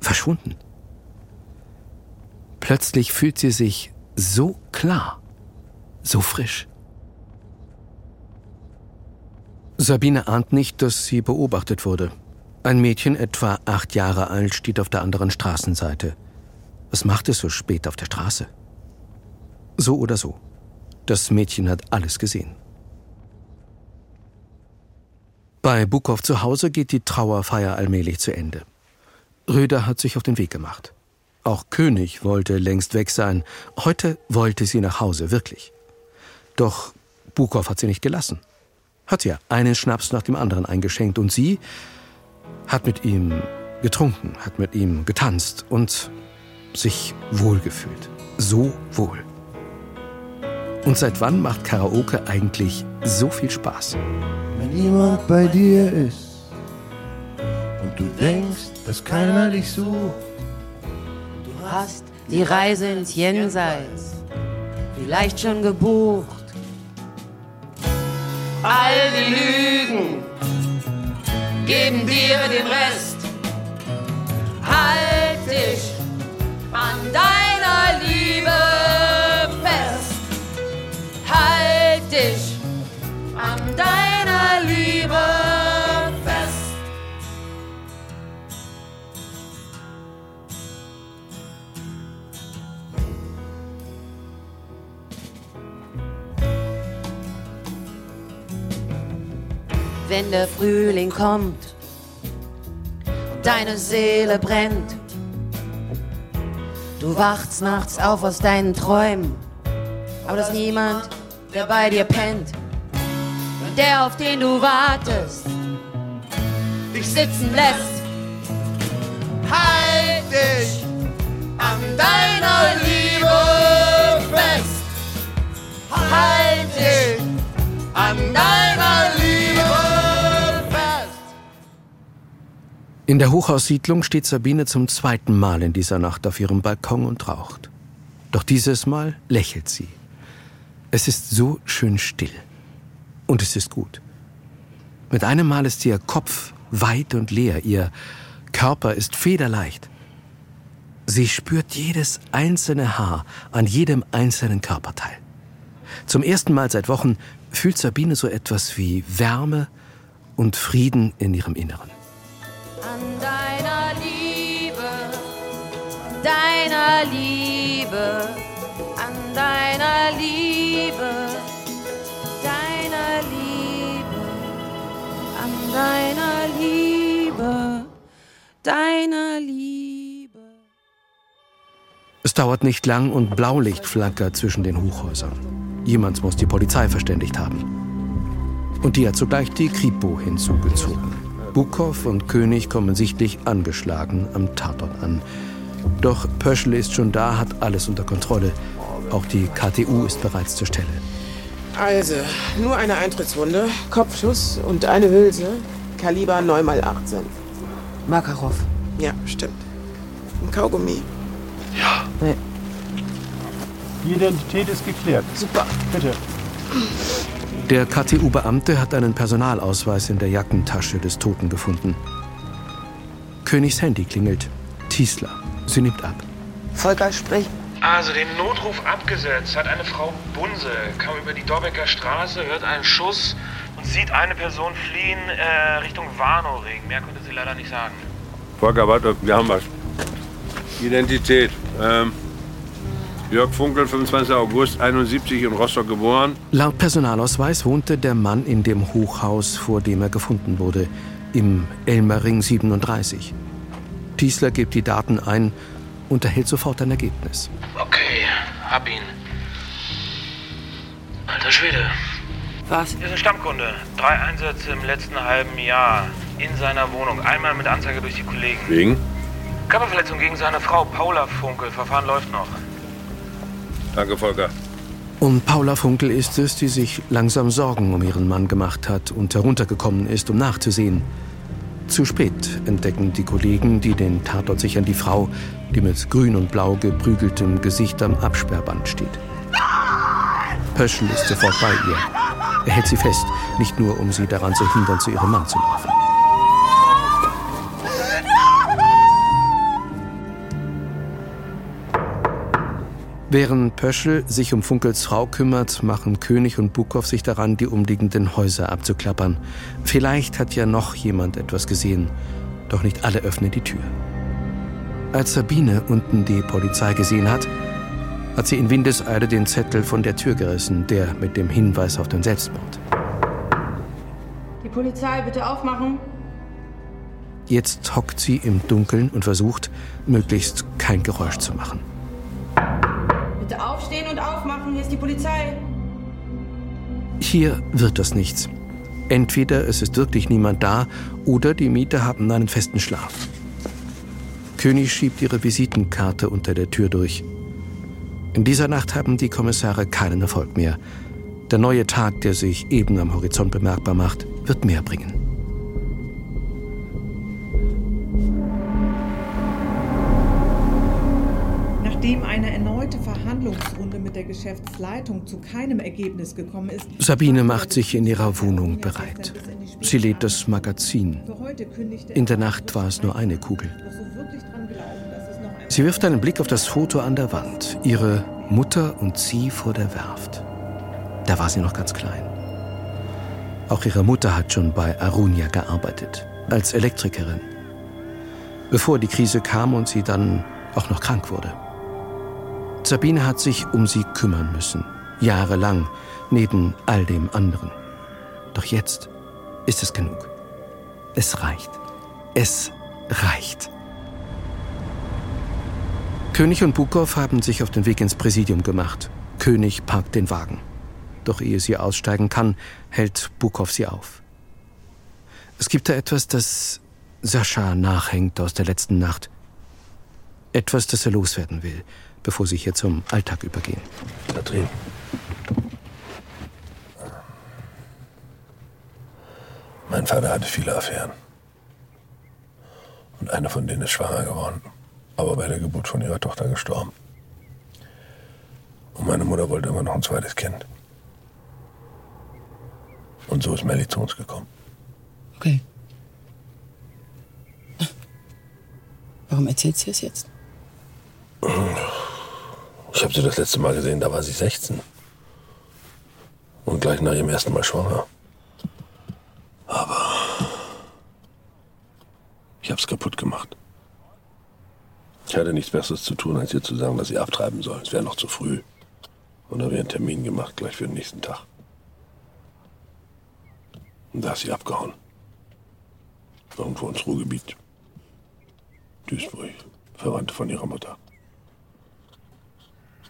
verschwunden. Plötzlich fühlt sie sich so klar, so frisch. Sabine ahnt nicht, dass sie beobachtet wurde. Ein Mädchen, etwa acht Jahre alt, steht auf der anderen Straßenseite. Was macht es so spät auf der Straße? So oder so. Das Mädchen hat alles gesehen. Bei Bukow zu Hause geht die Trauerfeier allmählich zu Ende. Röder hat sich auf den Weg gemacht. Auch König wollte längst weg sein. Heute wollte sie nach Hause, wirklich. Doch Bukow hat sie nicht gelassen. Hat ihr einen Schnaps nach dem anderen eingeschenkt und sie hat mit ihm getrunken, hat mit ihm getanzt und sich wohlgefühlt. So wohl. Und seit wann macht Karaoke eigentlich so viel Spaß? Wenn jemand bei dir ist und du denkst, dass keiner dich sucht, Du hast die Reise ins Jenseits vielleicht schon gebucht. All die Lügen geben dir den Rest. Halt dich an deiner Liebe fest. Halt dich an deiner Liebe fest. Wenn der Frühling kommt deine Seele brennt, du wachst nachts auf aus deinen Träumen, aber das ist niemand, der bei dir pennt. Der, auf den du wartest, dich sitzen lässt. halt dich an deiner Liebe fest. Halt dich an deiner Liebe fest. In der Hochhaussiedlung steht Sabine zum zweiten Mal in dieser Nacht auf ihrem Balkon und raucht. Doch dieses Mal lächelt sie. Es ist so schön still. Und es ist gut. Mit einem Mal ist ihr Kopf weit und leer, ihr Körper ist federleicht. Sie spürt jedes einzelne Haar an jedem einzelnen Körperteil. Zum ersten Mal seit Wochen fühlt Sabine so etwas wie Wärme und Frieden in ihrem Inneren. An deiner Liebe, deiner Liebe, an deiner Liebe, an deiner Liebe, deiner Liebe. Es dauert nicht lang und Blaulicht flackert zwischen den Hochhäusern. Jemand muss die Polizei verständigt haben. Und die hat sogleich die Kripo hinzugezogen. Bukow und König kommen sichtlich angeschlagen am Tatort an. Doch Pöschel ist schon da, hat alles unter Kontrolle. Auch die KTU ist bereits zur Stelle. Also, nur eine Eintrittswunde, Kopfschuss und eine Hülse, Kaliber 9x18. Makarov. Ja, stimmt. Ein Kaugummi. Nee. Die Identität ist geklärt. Super. Bitte. Der KTU-Beamte hat einen Personalausweis in der Jackentasche des Toten gefunden. Königs Handy klingelt. Tiesler. Sie nimmt ab. Volker, sprich. Also den Notruf abgesetzt hat eine Frau Bunse, kam über die Dorbecker Straße, hört einen Schuss und sieht eine Person fliehen äh, Richtung Warnow-Ring. Mehr konnte sie leider nicht sagen. Volker, warte, wir haben was. Identität. Ähm, Jörg Funkel, 25. August 71 in Rostock geboren. Laut Personalausweis wohnte der Mann in dem Hochhaus, vor dem er gefunden wurde, im Elmerring 37. Tiesler gibt die Daten ein und erhält sofort ein Ergebnis. Okay, hab ihn. Alter Schwede. Was? Ist ein Stammkunde. Drei Einsätze im letzten halben Jahr in seiner Wohnung. Einmal mit Anzeige durch die Kollegen. Wegen? Körperverletzung gegen seine Frau Paula Funkel. Verfahren läuft noch. Danke, Volker. Und Paula Funkel ist es, die sich langsam Sorgen um ihren Mann gemacht hat und heruntergekommen ist, um nachzusehen. Zu spät entdecken die Kollegen, die den Tatort sichern, die Frau, die mit grün und blau geprügeltem Gesicht am Absperrband steht. Pöschel ist sofort bei ihr. Er hält sie fest, nicht nur um sie daran zu hindern, zu ihrem Mann zu laufen. Während Pöschel sich um Funkels Frau kümmert, machen König und Bukow sich daran, die umliegenden Häuser abzuklappern. Vielleicht hat ja noch jemand etwas gesehen, doch nicht alle öffnen die Tür. Als Sabine unten die Polizei gesehen hat, hat sie in Windeseile den Zettel von der Tür gerissen, der mit dem Hinweis auf den Selbstmord. Die Polizei, bitte aufmachen. Jetzt hockt sie im Dunkeln und versucht, möglichst kein Geräusch zu machen. Bitte aufstehen und aufmachen. Hier ist die Polizei. Hier wird das nichts. Entweder es ist wirklich niemand da oder die Mieter haben einen festen Schlaf. König schiebt ihre Visitenkarte unter der Tür durch. In dieser Nacht haben die Kommissare keinen Erfolg mehr. Der neue Tag, der sich eben am Horizont bemerkbar macht, wird mehr bringen. Nachdem eine erneute Verhandlungsrunde mit der Geschäftsleitung zu keinem Ergebnis gekommen ist, Sabine macht sich in ihrer Wohnung bereit. Sie lädt das Magazin. In der Nacht war es nur eine Kugel. Sie wirft einen Blick auf das Foto an der Wand. Ihre Mutter und sie vor der Werft. Da war sie noch ganz klein. Auch ihre Mutter hat schon bei Arunia gearbeitet, als Elektrikerin. Bevor die Krise kam und sie dann auch noch krank wurde. Sabine hat sich um sie kümmern müssen, jahrelang, neben all dem anderen. Doch jetzt ist es genug. Es reicht. Es reicht. König und Bukow haben sich auf den Weg ins Präsidium gemacht. König parkt den Wagen. Doch ehe sie aussteigen kann, hält Bukow sie auf. Es gibt da etwas, das Sascha nachhängt aus der letzten Nacht. Etwas, das er loswerden will, bevor sie hier zum Alltag übergehen. Katrin. Mein Vater hatte viele Affären. Und eine von denen ist schwanger geworden, aber bei der Geburt von ihrer Tochter gestorben. Und meine Mutter wollte immer noch ein zweites Kind. Und so ist Melly zu uns gekommen. Okay. Warum erzählt sie es jetzt? Ich habe sie das letzte Mal gesehen, da war sie 16. Und gleich nach ihrem ersten Mal schwanger. Aber ich habe es kaputt gemacht. Ich hatte nichts Besseres zu tun, als ihr zu sagen, dass sie abtreiben soll. Es wäre noch zu früh. Und da habe ich einen Termin gemacht, gleich für den nächsten Tag. Und da ist sie abgehauen. Irgendwo ins Ruhrgebiet. Duisburg. Verwandte von ihrer Mutter.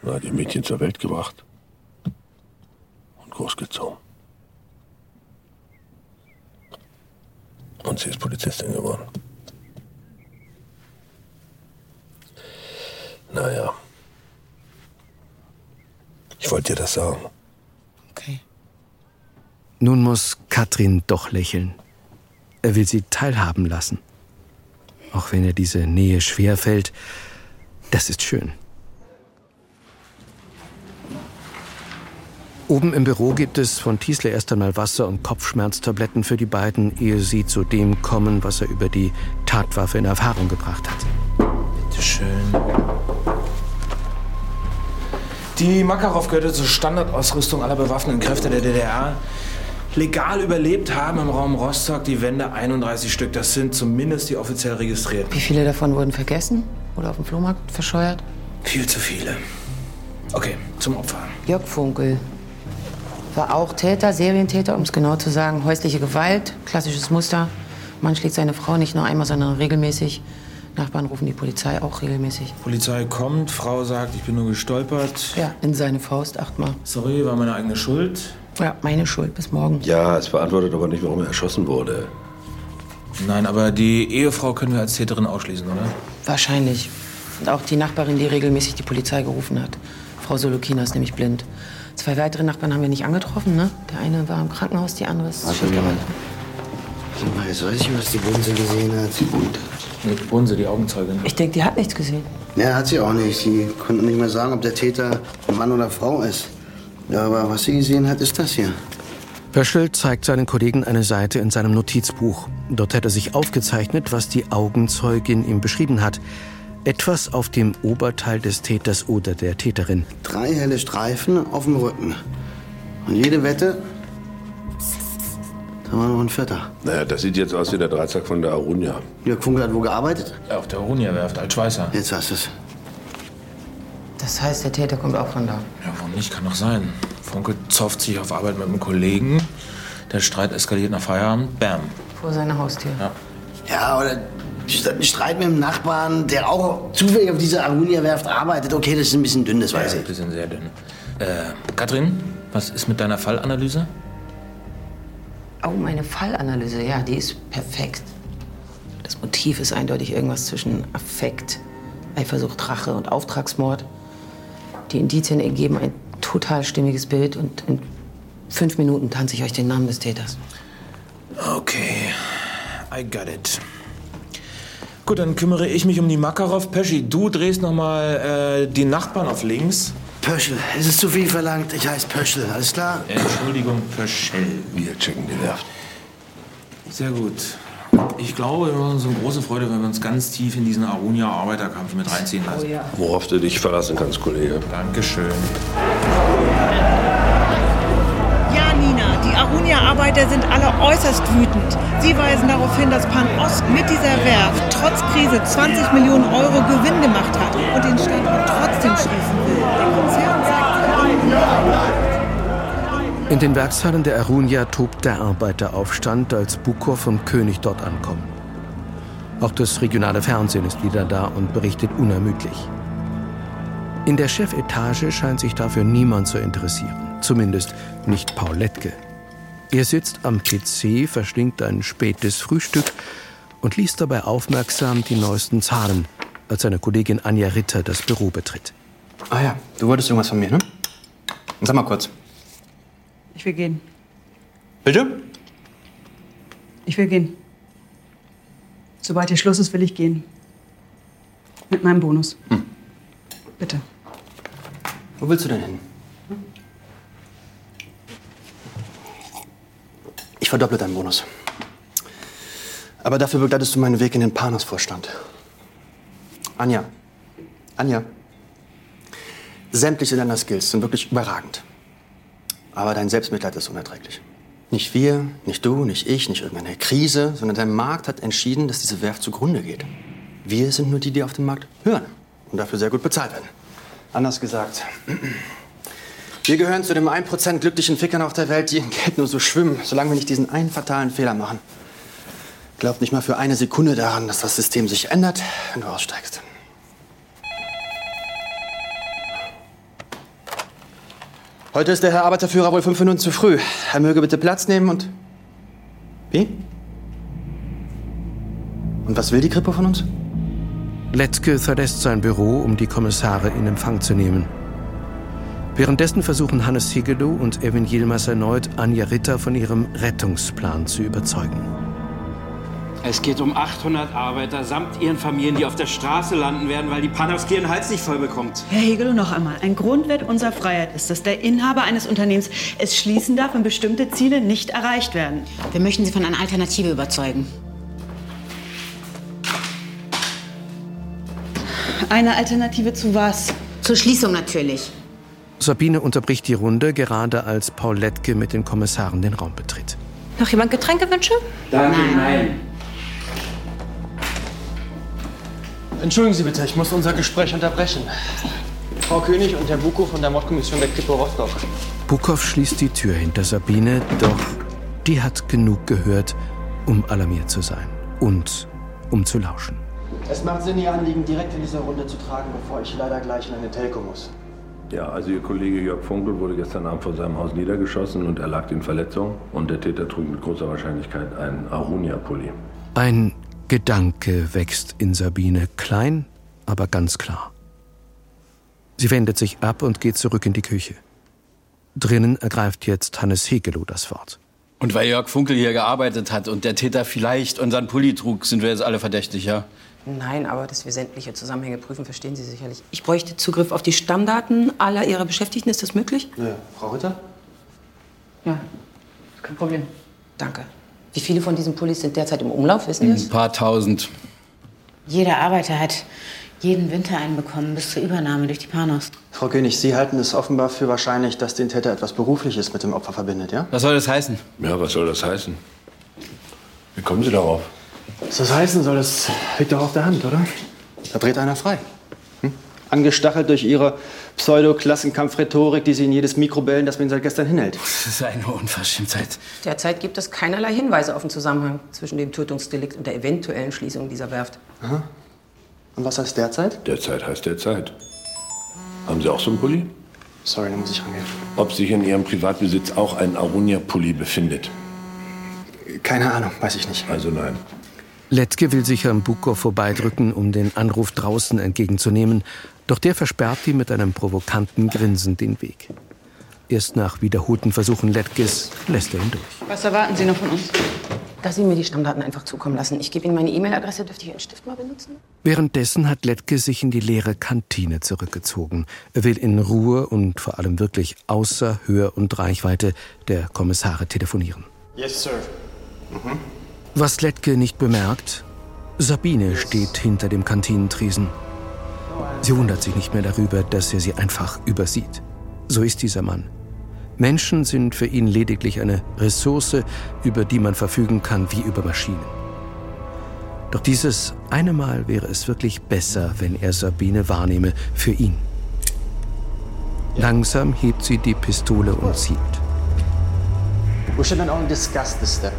Und hat ihr Mädchen zur Welt gebracht und großgezogen. Und sie ist Polizistin geworden. Naja. Ich wollte dir das sagen. Nun muss Katrin doch lächeln. Er will sie teilhaben lassen. Auch wenn ihr diese Nähe schwer fällt, das ist schön. Oben im Büro gibt es von Tiesler erst einmal Wasser und Kopfschmerztabletten für die beiden, ehe sie zu dem kommen, was er über die Tatwaffe in Erfahrung gebracht hat. Bitte schön. Die Makarov gehörte zur Standardausrüstung aller bewaffneten Kräfte der DDR. Legal überlebt haben im Raum Rostock die Wende 31 Stück. Das sind zumindest die offiziell registrierten. Wie viele davon wurden vergessen oder auf dem Flohmarkt verscheuert? Viel zu viele. Okay, zum Opfer. Jörg Funkel war auch Täter, Serientäter, um es genau zu sagen. Häusliche Gewalt, klassisches Muster. Mann schlägt seine Frau nicht nur einmal, sondern regelmäßig. Nachbarn rufen die Polizei auch regelmäßig. Polizei kommt, Frau sagt, ich bin nur gestolpert. Ja, in seine Faust achtmal. Sorry, war meine eigene Schuld. Ja, meine Schuld. Bis morgen. Ja, es beantwortet aber nicht, warum er erschossen wurde. Nein, aber die Ehefrau können wir als Täterin ausschließen, oder? Wahrscheinlich. Und auch die Nachbarin, die regelmäßig die Polizei gerufen hat. Frau Solokina ist nämlich blind. Zwei weitere Nachbarn haben wir nicht angetroffen, ne? Der eine war im Krankenhaus, die andere ist Warte mal. Sag mal, jetzt weiß ich, was die Bunse gesehen hat. Die Bunte. Nee, Bunse, die Augenzeugin. Ich denke, die hat nichts gesehen. Ja, hat sie auch nicht. Sie konnte nicht mehr sagen, ob der Täter ein Mann oder Frau ist. Ja, aber was sie gesehen hat, ist das hier. Pöschel zeigt seinen Kollegen eine Seite in seinem Notizbuch. Dort hat er sich aufgezeichnet, was die Augenzeugin ihm beschrieben hat. Etwas auf dem Oberteil des Täters oder der Täterin. Drei helle Streifen auf dem Rücken. Und jede Wette, da war noch ein Vierter. Naja, das sieht jetzt aus wie der Dreizack von der Arunia. Jörg Funkel hat wo gearbeitet? Auf der Arunia-Werft als Schweißer. Jetzt hast du es. Das heißt, der Täter kommt auch von da. Ja, warum nicht? Kann doch sein. Funke zofft sich auf Arbeit mit einem Kollegen. Der Streit eskaliert nach Feierabend. Bam. Vor seiner Haustür. Ja. Ja, oder Streit mit dem Nachbarn, der auch zufällig auf dieser Arunia-Werft arbeitet. Okay, das ist ein bisschen dünn, das weiß ja, ich. ein bisschen sehr dünn. Äh, Katrin, was ist mit deiner Fallanalyse? Oh, meine Fallanalyse, ja, die ist perfekt. Das Motiv ist eindeutig irgendwas zwischen Affekt, Eifersucht, Rache und Auftragsmord. Die Indizien ergeben ein total stimmiges Bild und in fünf Minuten tanze ich euch den Namen des Täters. Okay, I got it. Gut, dann kümmere ich mich um die Makarov. Pesci, du drehst noch mal äh, die Nachbarn auf links. Pöschel, es ist zu viel verlangt. Ich heiße Pöschel, alles klar? Entschuldigung, Pöschel. Wir checken die Werft. Sehr gut. Ich glaube, wir machen uns eine große Freude, wenn wir uns ganz tief in diesen Arunia-Arbeiterkampf mit reinziehen lassen. Worauf du dich verlassen kannst, Kollege. Dankeschön. Arunia-Arbeiter sind alle äußerst wütend. Sie weisen darauf hin, dass Pan Ost mit dieser Werft trotz Krise 20 Millionen Euro Gewinn gemacht hat und den Standort trotzdem schließen will. Der Konzern sagt, In den Werkshallen der Arunia tobt der Arbeiteraufstand, als Bukow und König dort ankommen. Auch das regionale Fernsehen ist wieder da und berichtet unermüdlich. In der Chefetage scheint sich dafür niemand zu interessieren. Zumindest nicht Paul Lettke. Er sitzt am PC, verschlingt ein spätes Frühstück und liest dabei aufmerksam die neuesten Zahlen, als seine Kollegin Anja Ritter das Büro betritt. Ah ja, du wolltest irgendwas von mir, ne? Sag mal kurz. Ich will gehen. Bitte? Ich will gehen. Sobald hier Schluss ist, will ich gehen. Mit meinem Bonus. Bitte. Wo willst du denn hin? Ich verdopple deinen Bonus. Aber dafür begleitest du meinen Weg in den Panos-Vorstand. Anja. Anja. Sämtliche deiner Skills sind wirklich überragend. Aber dein Selbstmitleid ist unerträglich. Nicht wir, nicht du, nicht ich, nicht irgendeine Krise, sondern der Markt hat entschieden, dass diese Werft zugrunde geht. Wir sind nur die, die auf dem Markt hören und dafür sehr gut bezahlt werden. Anders gesagt, <clears throat> wir gehören zu den 1% glücklichen Fickern auf der Welt, die in Geld nur so schwimmen, solange wir nicht diesen einen fatalen Fehler machen. Glaubt nicht mal für eine Sekunde daran, dass das System sich ändert, wenn du aussteigst. Heute ist der Herr Arbeiterführer wohl fünf Minuten zu früh. Er möge bitte Platz nehmen und. Wie? Und was will die Krippe von uns? Letzke verlässt sein Büro, um die Kommissare in Empfang zu nehmen. Währenddessen versuchen Hannes Higelow und Erwin Yilmaz erneut, Anja Ritter von ihrem Rettungsplan zu überzeugen. Es geht um 800 Arbeiter samt ihren Familien, die auf der Straße landen werden, weil die Panowski ihren Hals nicht voll bekommt. Herr Hegel, noch einmal. Ein Grundwert unserer Freiheit ist, dass der Inhaber eines Unternehmens es schließen darf, wenn bestimmte Ziele nicht erreicht werden. Wir möchten Sie von einer Alternative überzeugen. Eine Alternative zu was? Zur Schließung natürlich. Sabine unterbricht die Runde, gerade als Paul Lettke mit den Kommissaren den Raum betritt. Noch jemand Getränkewünsche? Danke, nein. Entschuldigen Sie bitte, ich muss unser Gespräch unterbrechen. Frau König und Herr Bukow von der Mordkommission der Kripo Rostock. Bukow schließt die Tür hinter Sabine, doch die hat genug gehört, um alarmiert zu sein und um zu lauschen. Es macht Sinn, Ihr Anliegen direkt in dieser Runde zu tragen, bevor ich leider gleich in eine Telco muss. Ja, also Ihr Kollege Jörg Funkel wurde gestern Abend vor seinem Haus niedergeschossen und erlag den Verletzungen. Und der Täter trug mit großer Wahrscheinlichkeit einen Arunia-Pulli. Ein Gedanke wächst in Sabine, klein, aber ganz klar. Sie wendet sich ab und geht zurück in die Küche. Drinnen ergreift jetzt Hannes Hegelow das Wort. Und weil Jörg Funkel hier gearbeitet hat und der Täter vielleicht unseren Pulli trug, sind wir jetzt alle verdächtig, ja? Nein, aber dass wir sämtliche Zusammenhänge prüfen, verstehen Sie sicherlich. Ich bräuchte Zugriff auf die Stammdaten aller Ihrer Beschäftigten. Ist das möglich? Ja. Frau Ritter? Ja, kein Problem. Danke. Wie viele von diesen Pullis sind derzeit im Umlauf, wissen Sie? Ein paar tausend. Jeder Arbeiter hat jeden Winter einen bekommen, bis zur Übernahme durch die Panos. Frau König, Sie halten es offenbar für wahrscheinlich, dass den Täter etwas Berufliches mit dem Opfer verbindet, ja? Was soll das heißen? Ja, was soll das heißen? Wie kommen Sie darauf? Was das heißen soll, das liegt doch auf der Hand, oder? Da dreht einer frei. Hm? Angestachelt durch Ihre Pseudo-Klassenkampf-Rhetorik, die Sie in jedes Mikro bellen, das man seit gestern hinhält. Das ist eine Unverschämtheit. Derzeit gibt es keinerlei Hinweise auf einen Zusammenhang zwischen dem Tötungsdelikt und der eventuellen Schließung dieser Werft. Aha. Und was heißt derzeit? Derzeit heißt derzeit. Haben Sie auch so einen Pulli? Sorry, da muss ich rangehen. Ob sich in Ihrem Privatbesitz auch ein Arunia-Pulli befindet? Keine Ahnung, weiß ich nicht. Also nein. Lettke will sich an Bukow vorbeidrücken, um den Anruf draußen entgegenzunehmen, doch der versperrt ihm mit einem provokanten Grinsen den Weg. Erst nach wiederholten Versuchen Lettkes lässt er ihn durch. Was erwarten Sie noch von uns? Dass Sie mir die Stammdaten einfach zukommen lassen. Ich gebe Ihnen meine E-Mail-Adresse. Dürfte ich Ihren Stift mal benutzen? Währenddessen hat Lettke sich in die leere Kantine zurückgezogen. Er will in Ruhe und vor allem wirklich außer Hör und Reichweite der Kommissare telefonieren. Yes, sir. Mhm. Was Lettke nicht bemerkt, Sabine steht hinter dem Kantinentresen. Sie wundert sich nicht mehr darüber, dass er sie einfach übersieht. So ist dieser Mann. Menschen sind für ihn lediglich eine Ressource, über die man verfügen kann wie über Maschinen. Doch dieses eine Mal wäre es wirklich besser, wenn er Sabine wahrnehme für ihn. Langsam hebt sie die Pistole und zielt. We should not only discuss this step.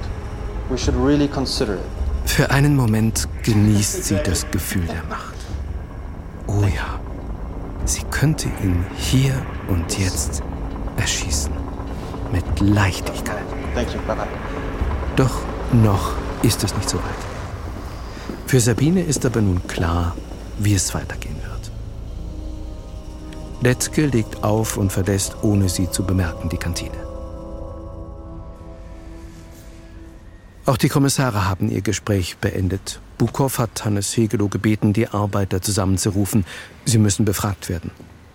We should really consider it. Für einen Moment genießt sie das Gefühl der Macht. Oh ja, sie könnte ihn hier und jetzt erschießen. Mit Leichtigkeit. Doch noch ist es nicht so weit. Für Sabine ist aber nun klar, wie es weitergehen wird. Letzke legt auf und verlässt, ohne sie zu bemerken, die Kantine. Auch die Kommissare haben ihr Gespräch beendet. Bukow hat Hannes Hegelow gebeten, die Arbeiter zusammenzurufen. Sie müssen befragt werden.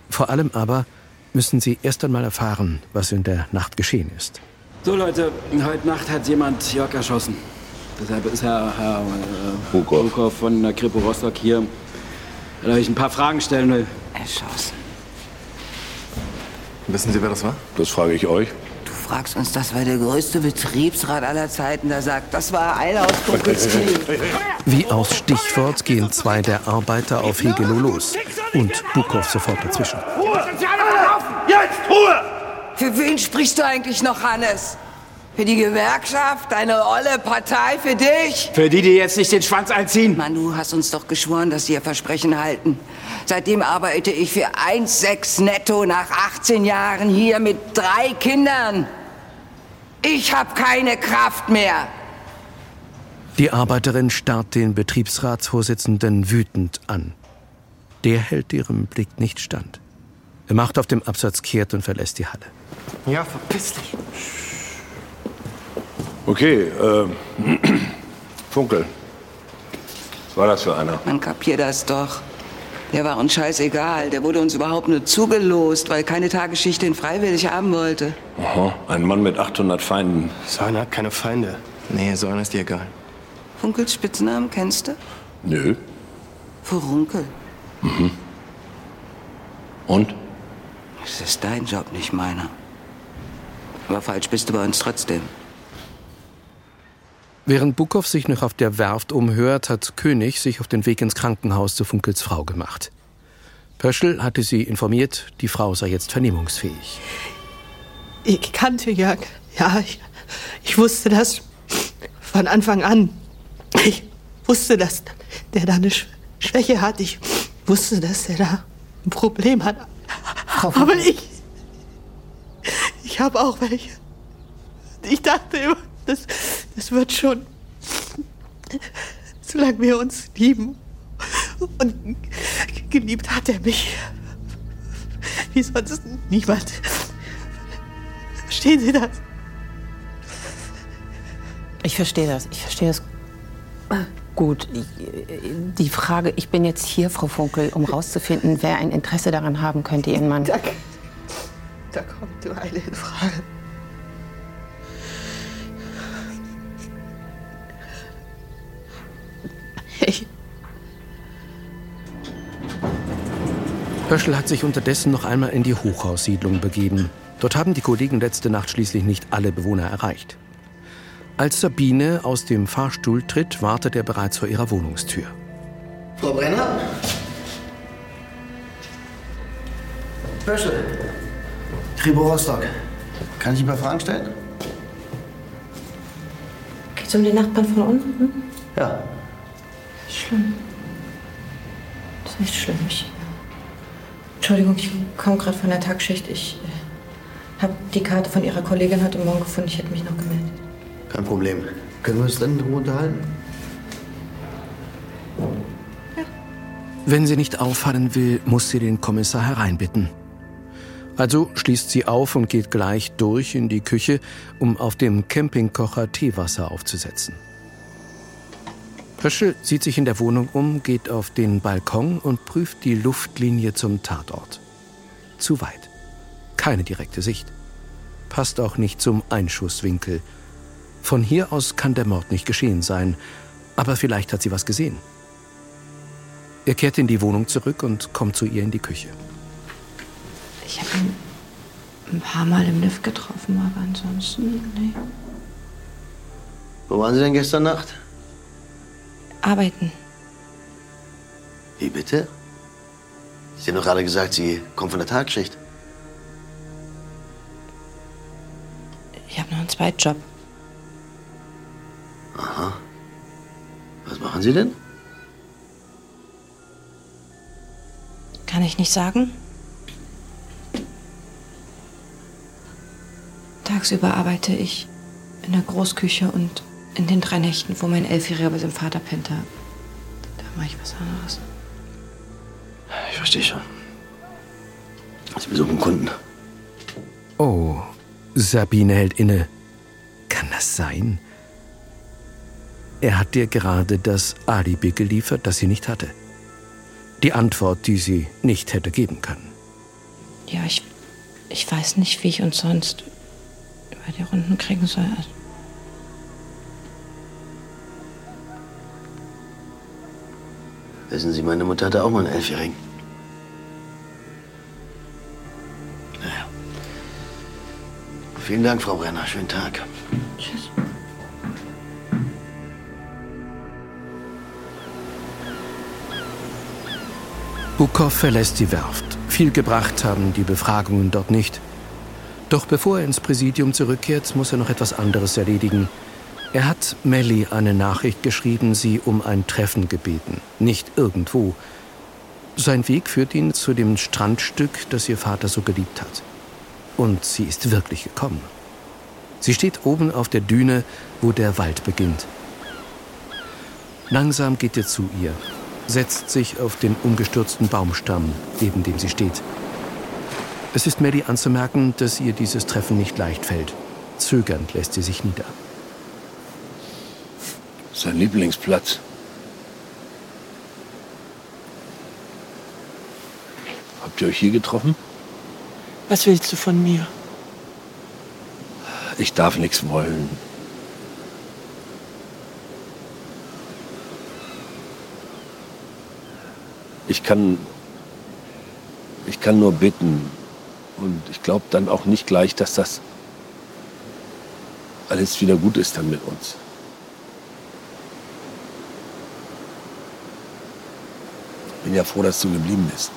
Vor allem aber müssen sie erst einmal erfahren, was in der Nacht geschehen ist. So, Leute, heute Nacht hat jemand Jörg erschossen. Deshalb ist Herr, Herr äh, Bukow. Bukow von der Kripo Rostock hier, weil ich ein paar Fragen stellen will. Erschossen. Wissen Sie, wer das war? Das frage ich euch. Du fragst uns das, weil der größte Betriebsrat aller Zeiten da sagt, das war Eile aus Kumpelstein. Wie aus Stichwort gehen zwei der Arbeiter auf Hegelow los und Bukow sofort dazwischen. Jetzt Ruhe! Für wen sprichst du eigentlich noch, Hannes? Für die Gewerkschaft? Eine olle Partei für dich? Für die, die jetzt nicht den Schwanz einziehen. Mann, du hast uns doch geschworen, dass sie ihr Versprechen halten. Seitdem arbeite ich für 1,6 netto nach 18 Jahren hier mit drei Kindern. Ich habe keine Kraft mehr. Die Arbeiterin starrt den Betriebsratsvorsitzenden wütend an. Der hält ihrem Blick nicht stand. Er macht auf dem Absatz kehrt und verlässt die Halle. Ja, verpiss dich. Okay, äh, <clears throat> Funkel, Was war das für einer? Man kapiert das doch. Der war uns scheißegal. Der wurde uns überhaupt nur zugelost, weil keine Tagesschicht den freiwillig haben wollte. Aha, ein Mann mit 800 Feinden. So einer hat keine Feinde. Nee, so einer ist dir egal. Funkels Spitznamen kennst du? Nö. Furunkel. Mhm. Und? Das ist dein Job, nicht meiner. Aber falsch bist du bei uns trotzdem. Während Bukow sich noch auf der Werft umhört, hat König sich auf den Weg ins Krankenhaus zu Funkels Frau gemacht. Pöschel hatte sie informiert, die Frau sei jetzt vernehmungsfähig. Ich kannte Jörg. Ja, ich, ich wusste das von Anfang an. Ich wusste, dass der da eine Sch- Schwäche hat. Ich wusste, dass er da ein Problem hat. Aber ich. Ich habe auch welche. Ich dachte immer, das, das wird schon. Solange wir uns lieben. Und geliebt hat er mich. Wie sonst niemand. Verstehen Sie das? Ich verstehe das. Ich verstehe das gut. Die Frage, ich bin jetzt hier, Frau Funkel, um rauszufinden, wer ein Interesse daran haben könnte, Ihren Mann. Da, da kommt nur eine in Frage. Pöschel hat sich unterdessen noch einmal in die Hochhaussiedlung begeben. Dort haben die Kollegen letzte Nacht schließlich nicht alle Bewohner erreicht. Als Sabine aus dem Fahrstuhl tritt, wartet er bereits vor ihrer Wohnungstür. Frau Brenner? Pöschel. Tribo Rostock. Kann ich ein paar Fragen stellen? Geht's um den Nachbarn von unten? Ja. Schlimm. Das ist echt schlimm. Ich, Entschuldigung, ich komme gerade von der Tagschicht. Ich äh, habe die Karte von Ihrer Kollegin heute Morgen gefunden. Ich hätte mich noch gemeldet. Kein Problem. Können wir uns dann in Ruhe unterhalten? Wenn sie nicht auffallen will, muss sie den Kommissar hereinbitten. Also schließt sie auf und geht gleich durch in die Küche, um auf dem Campingkocher Teewasser aufzusetzen. Pöschel sieht sich in der Wohnung um, geht auf den Balkon und prüft die Luftlinie zum Tatort. Zu weit. Keine direkte Sicht. Passt auch nicht zum Einschusswinkel. Von hier aus kann der Mord nicht geschehen sein, aber vielleicht hat sie was gesehen. Er kehrt in die Wohnung zurück und kommt zu ihr in die Küche. Ich habe ihn ein paar Mal im Lift getroffen, aber ansonsten, nee. Wo waren Sie denn gestern Nacht? Arbeiten. Wie bitte? Sie haben doch gerade gesagt, Sie kommen von der Tagschicht. Ich habe noch einen Zweitjob. Aha. Was machen Sie denn? Kann ich nicht sagen? Tagsüber arbeite ich in der Großküche und in den drei Nächten, wo mein Elfjähriger bei seinem Vater pennt, da, da mache ich was anderes. Ich verstehe schon. Sie besuchen Kunden. Oh, Sabine hält inne. Kann das sein? Er hat dir gerade das Alibi geliefert, das sie nicht hatte. Die Antwort, die sie nicht hätte geben können. Ja, ich, ich weiß nicht, wie ich uns sonst über die Runden kriegen soll. Also, Wissen Sie, meine Mutter hatte auch mal einen Elfjährigen. Naja. Vielen Dank, Frau Brenner. Schönen Tag. Tschüss. Bukow verlässt die Werft. Viel gebracht haben die Befragungen dort nicht. Doch bevor er ins Präsidium zurückkehrt, muss er noch etwas anderes erledigen. Er hat Melly eine Nachricht geschrieben, sie um ein Treffen gebeten. Nicht irgendwo. Sein Weg führt ihn zu dem Strandstück, das ihr Vater so geliebt hat. Und sie ist wirklich gekommen. Sie steht oben auf der Düne, wo der Wald beginnt. Langsam geht er zu ihr, setzt sich auf den umgestürzten Baumstamm, neben dem sie steht. Es ist Melly anzumerken, dass ihr dieses Treffen nicht leicht fällt. Zögernd lässt sie sich nieder. Sein Lieblingsplatz. Habt ihr euch hier getroffen? Was willst du von mir? Ich darf nichts wollen. Ich kann, ich kann nur bitten und ich glaube dann auch nicht gleich, dass das alles wieder gut ist dann mit uns. Bin ja froh, dass du geblieben bist.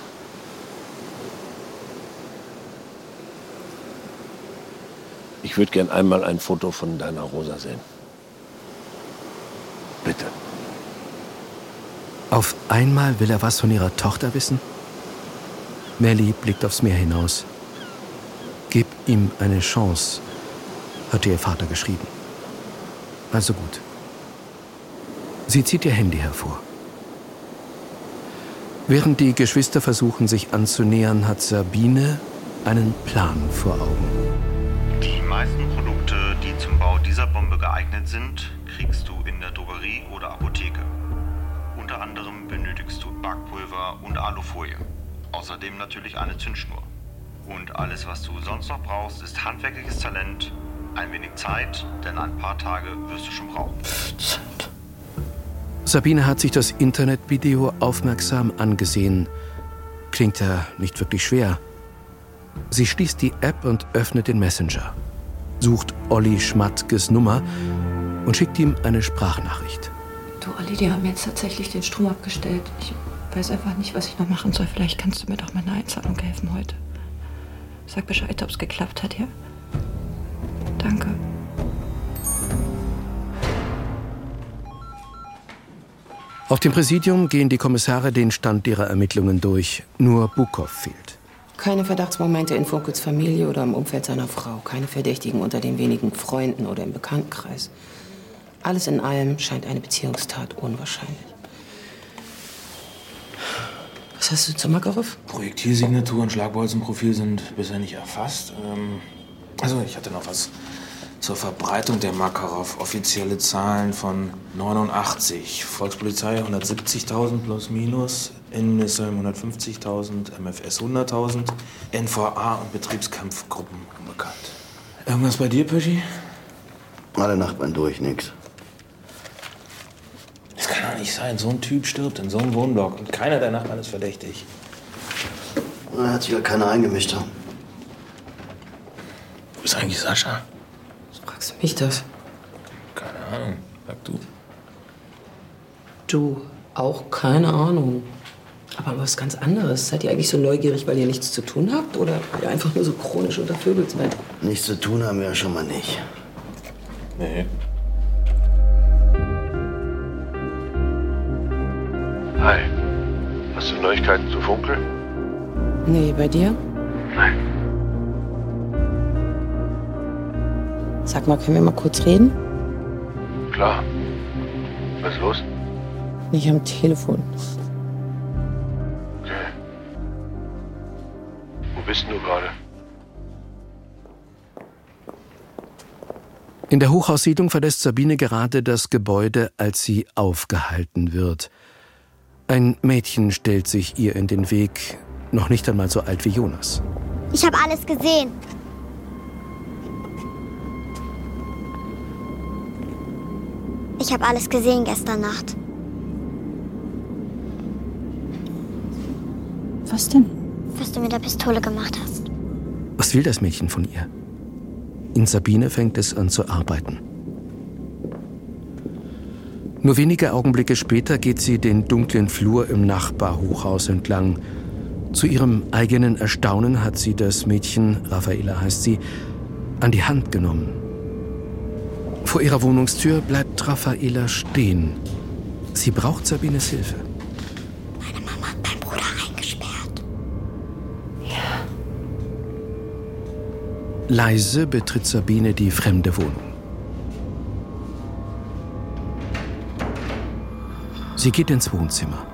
Ich würde gern einmal ein Foto von deiner Rosa sehen. Bitte. Auf einmal will er was von ihrer Tochter wissen? Melly blickt aufs Meer hinaus. Gib ihm eine Chance, hatte ihr Vater geschrieben. Also gut. Sie zieht ihr Handy hervor. Während die Geschwister versuchen, sich anzunähern, hat Sabine einen Plan vor Augen. Die meisten Produkte, die zum Bau dieser Bombe geeignet sind, kriegst du in der Drogerie oder Apotheke. Unter anderem benötigst du Backpulver und Alufolie. Außerdem natürlich eine Zündschnur. Und alles, was du sonst noch brauchst, ist handwerkliches Talent, ein wenig Zeit, denn ein paar Tage wirst du schon brauchen. Sabine hat sich das Internetvideo aufmerksam angesehen. Klingt ja nicht wirklich schwer. Sie schließt die App und öffnet den Messenger, sucht Olli Schmattges Nummer und schickt ihm eine Sprachnachricht. Du, Olli, die haben jetzt tatsächlich den Strom abgestellt. Ich weiß einfach nicht, was ich noch machen soll. Vielleicht kannst du mir doch mit einer Einzahlung helfen heute. Sag Bescheid, ob es geklappt hat, ja? Danke. Auf dem Präsidium gehen die Kommissare den Stand ihrer Ermittlungen durch. Nur Bukow fehlt. Keine Verdachtsmomente in Funkels Familie oder im Umfeld seiner Frau. Keine Verdächtigen unter den wenigen Freunden oder im Bekanntenkreis. Alles in allem scheint eine Beziehungstat unwahrscheinlich. Was hast du zu Makarov? Projektilsignatur und Schlagbolzenprofil sind bisher nicht erfasst. Ähm, also, ich hatte noch was zur Verbreitung der Makarov. Offizielle Zahlen von 89. Volkspolizei 170.000 plus minus. Innenministerium 150.000. MFS 100.000. NVA und Betriebskampfgruppen unbekannt. Irgendwas bei dir, Pöschi? Alle Nachbarn durch, nix. Das kann doch nicht sein. So ein Typ stirbt in so einem Wohnblock und keiner der Nachbarn ist verdächtig. Da hat sich ja keiner eingemischt. Wo ist eigentlich Sascha? Fragst du mich das? Keine Ahnung. Sag du. Du, auch keine Ahnung. Aber was ganz anderes. Seid ihr eigentlich so neugierig, weil ihr nichts zu tun habt? Oder weil ihr einfach nur so chronisch unter Vögel seid? Nichts zu tun haben wir ja schon mal nicht. Nee. Hi. Hast du Neuigkeiten zu Funkel? Nee, bei dir? Nein. Sag mal, können wir mal kurz reden? Klar. Was ist los? Nicht am Telefon. Wo bist denn du gerade? In der Hochhaussiedlung verlässt Sabine gerade das Gebäude, als sie aufgehalten wird. Ein Mädchen stellt sich ihr in den Weg, noch nicht einmal so alt wie Jonas. Ich habe alles gesehen. Ich habe alles gesehen gestern Nacht. Was denn? Was du mit der Pistole gemacht hast. Was will das Mädchen von ihr? In Sabine fängt es an zu arbeiten. Nur wenige Augenblicke später geht sie den dunklen Flur im Nachbarhochhaus entlang. Zu ihrem eigenen Erstaunen hat sie das Mädchen, Raffaela heißt sie, an die Hand genommen. Vor ihrer Wohnungstür bleibt Raffaela stehen. Sie braucht Sabines Hilfe. Dein Bruder eingesperrt. Leise betritt Sabine die fremde Wohnung. Sie geht ins Wohnzimmer.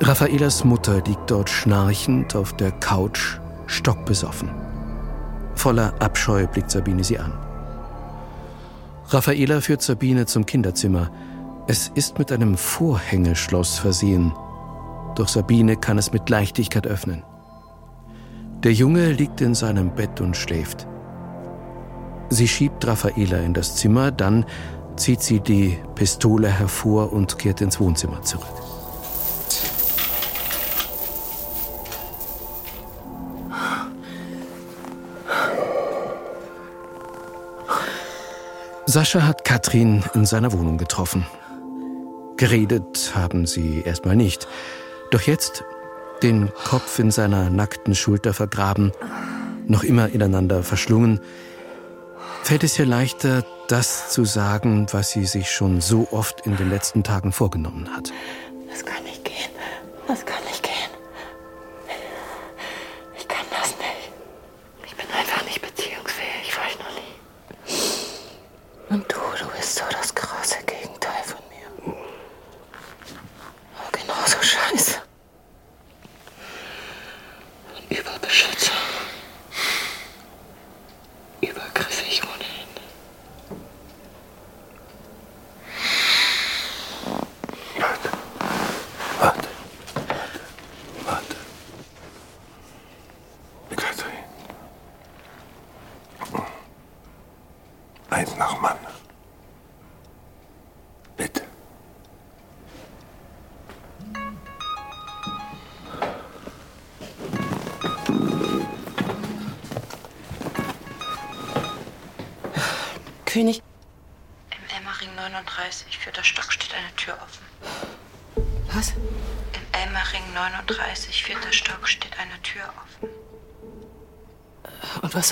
Raffaelas Mutter liegt dort schnarchend auf der Couch, stockbesoffen. Voller Abscheu blickt Sabine sie an. Raffaela führt Sabine zum Kinderzimmer. Es ist mit einem Vorhängeschloss versehen. Doch Sabine kann es mit Leichtigkeit öffnen. Der Junge liegt in seinem Bett und schläft. Sie schiebt Raffaela in das Zimmer, dann zieht sie die Pistole hervor und kehrt ins Wohnzimmer zurück. Sascha hat Katrin in seiner Wohnung getroffen. Geredet haben sie erstmal nicht. Doch jetzt, den Kopf in seiner nackten Schulter vergraben, noch immer ineinander verschlungen, fällt es ihr leichter, das zu sagen, was sie sich schon so oft in den letzten Tagen vorgenommen hat. Das kann nicht gehen. Das kann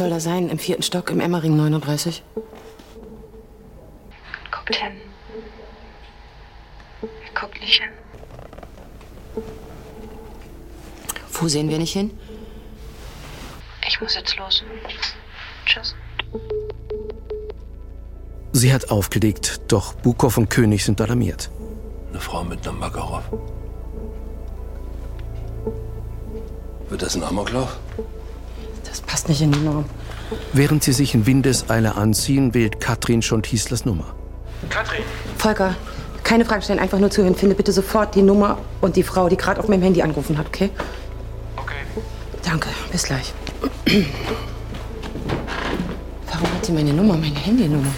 soll da sein im vierten Stock im Emmering 39? Guckt hin. Guckt nicht hin. Wo sehen wir nicht hin? Ich muss jetzt los. Tschüss. Sie hat aufgelegt, doch Bukow und König sind alarmiert. Eine Frau mit einem Makarov. Wird das ein Amoklauf? Nicht in die Norm. Während sie sich in Windeseile anziehen, wählt Katrin schon Hieslers Nummer. Katrin. Volker, keine Fragen stellen, einfach nur zuhören. Finde bitte sofort die Nummer und die Frau, die gerade auf meinem Handy angerufen hat, okay? Okay. Danke, bis gleich. Warum hat sie meine Nummer, meine Handynummer?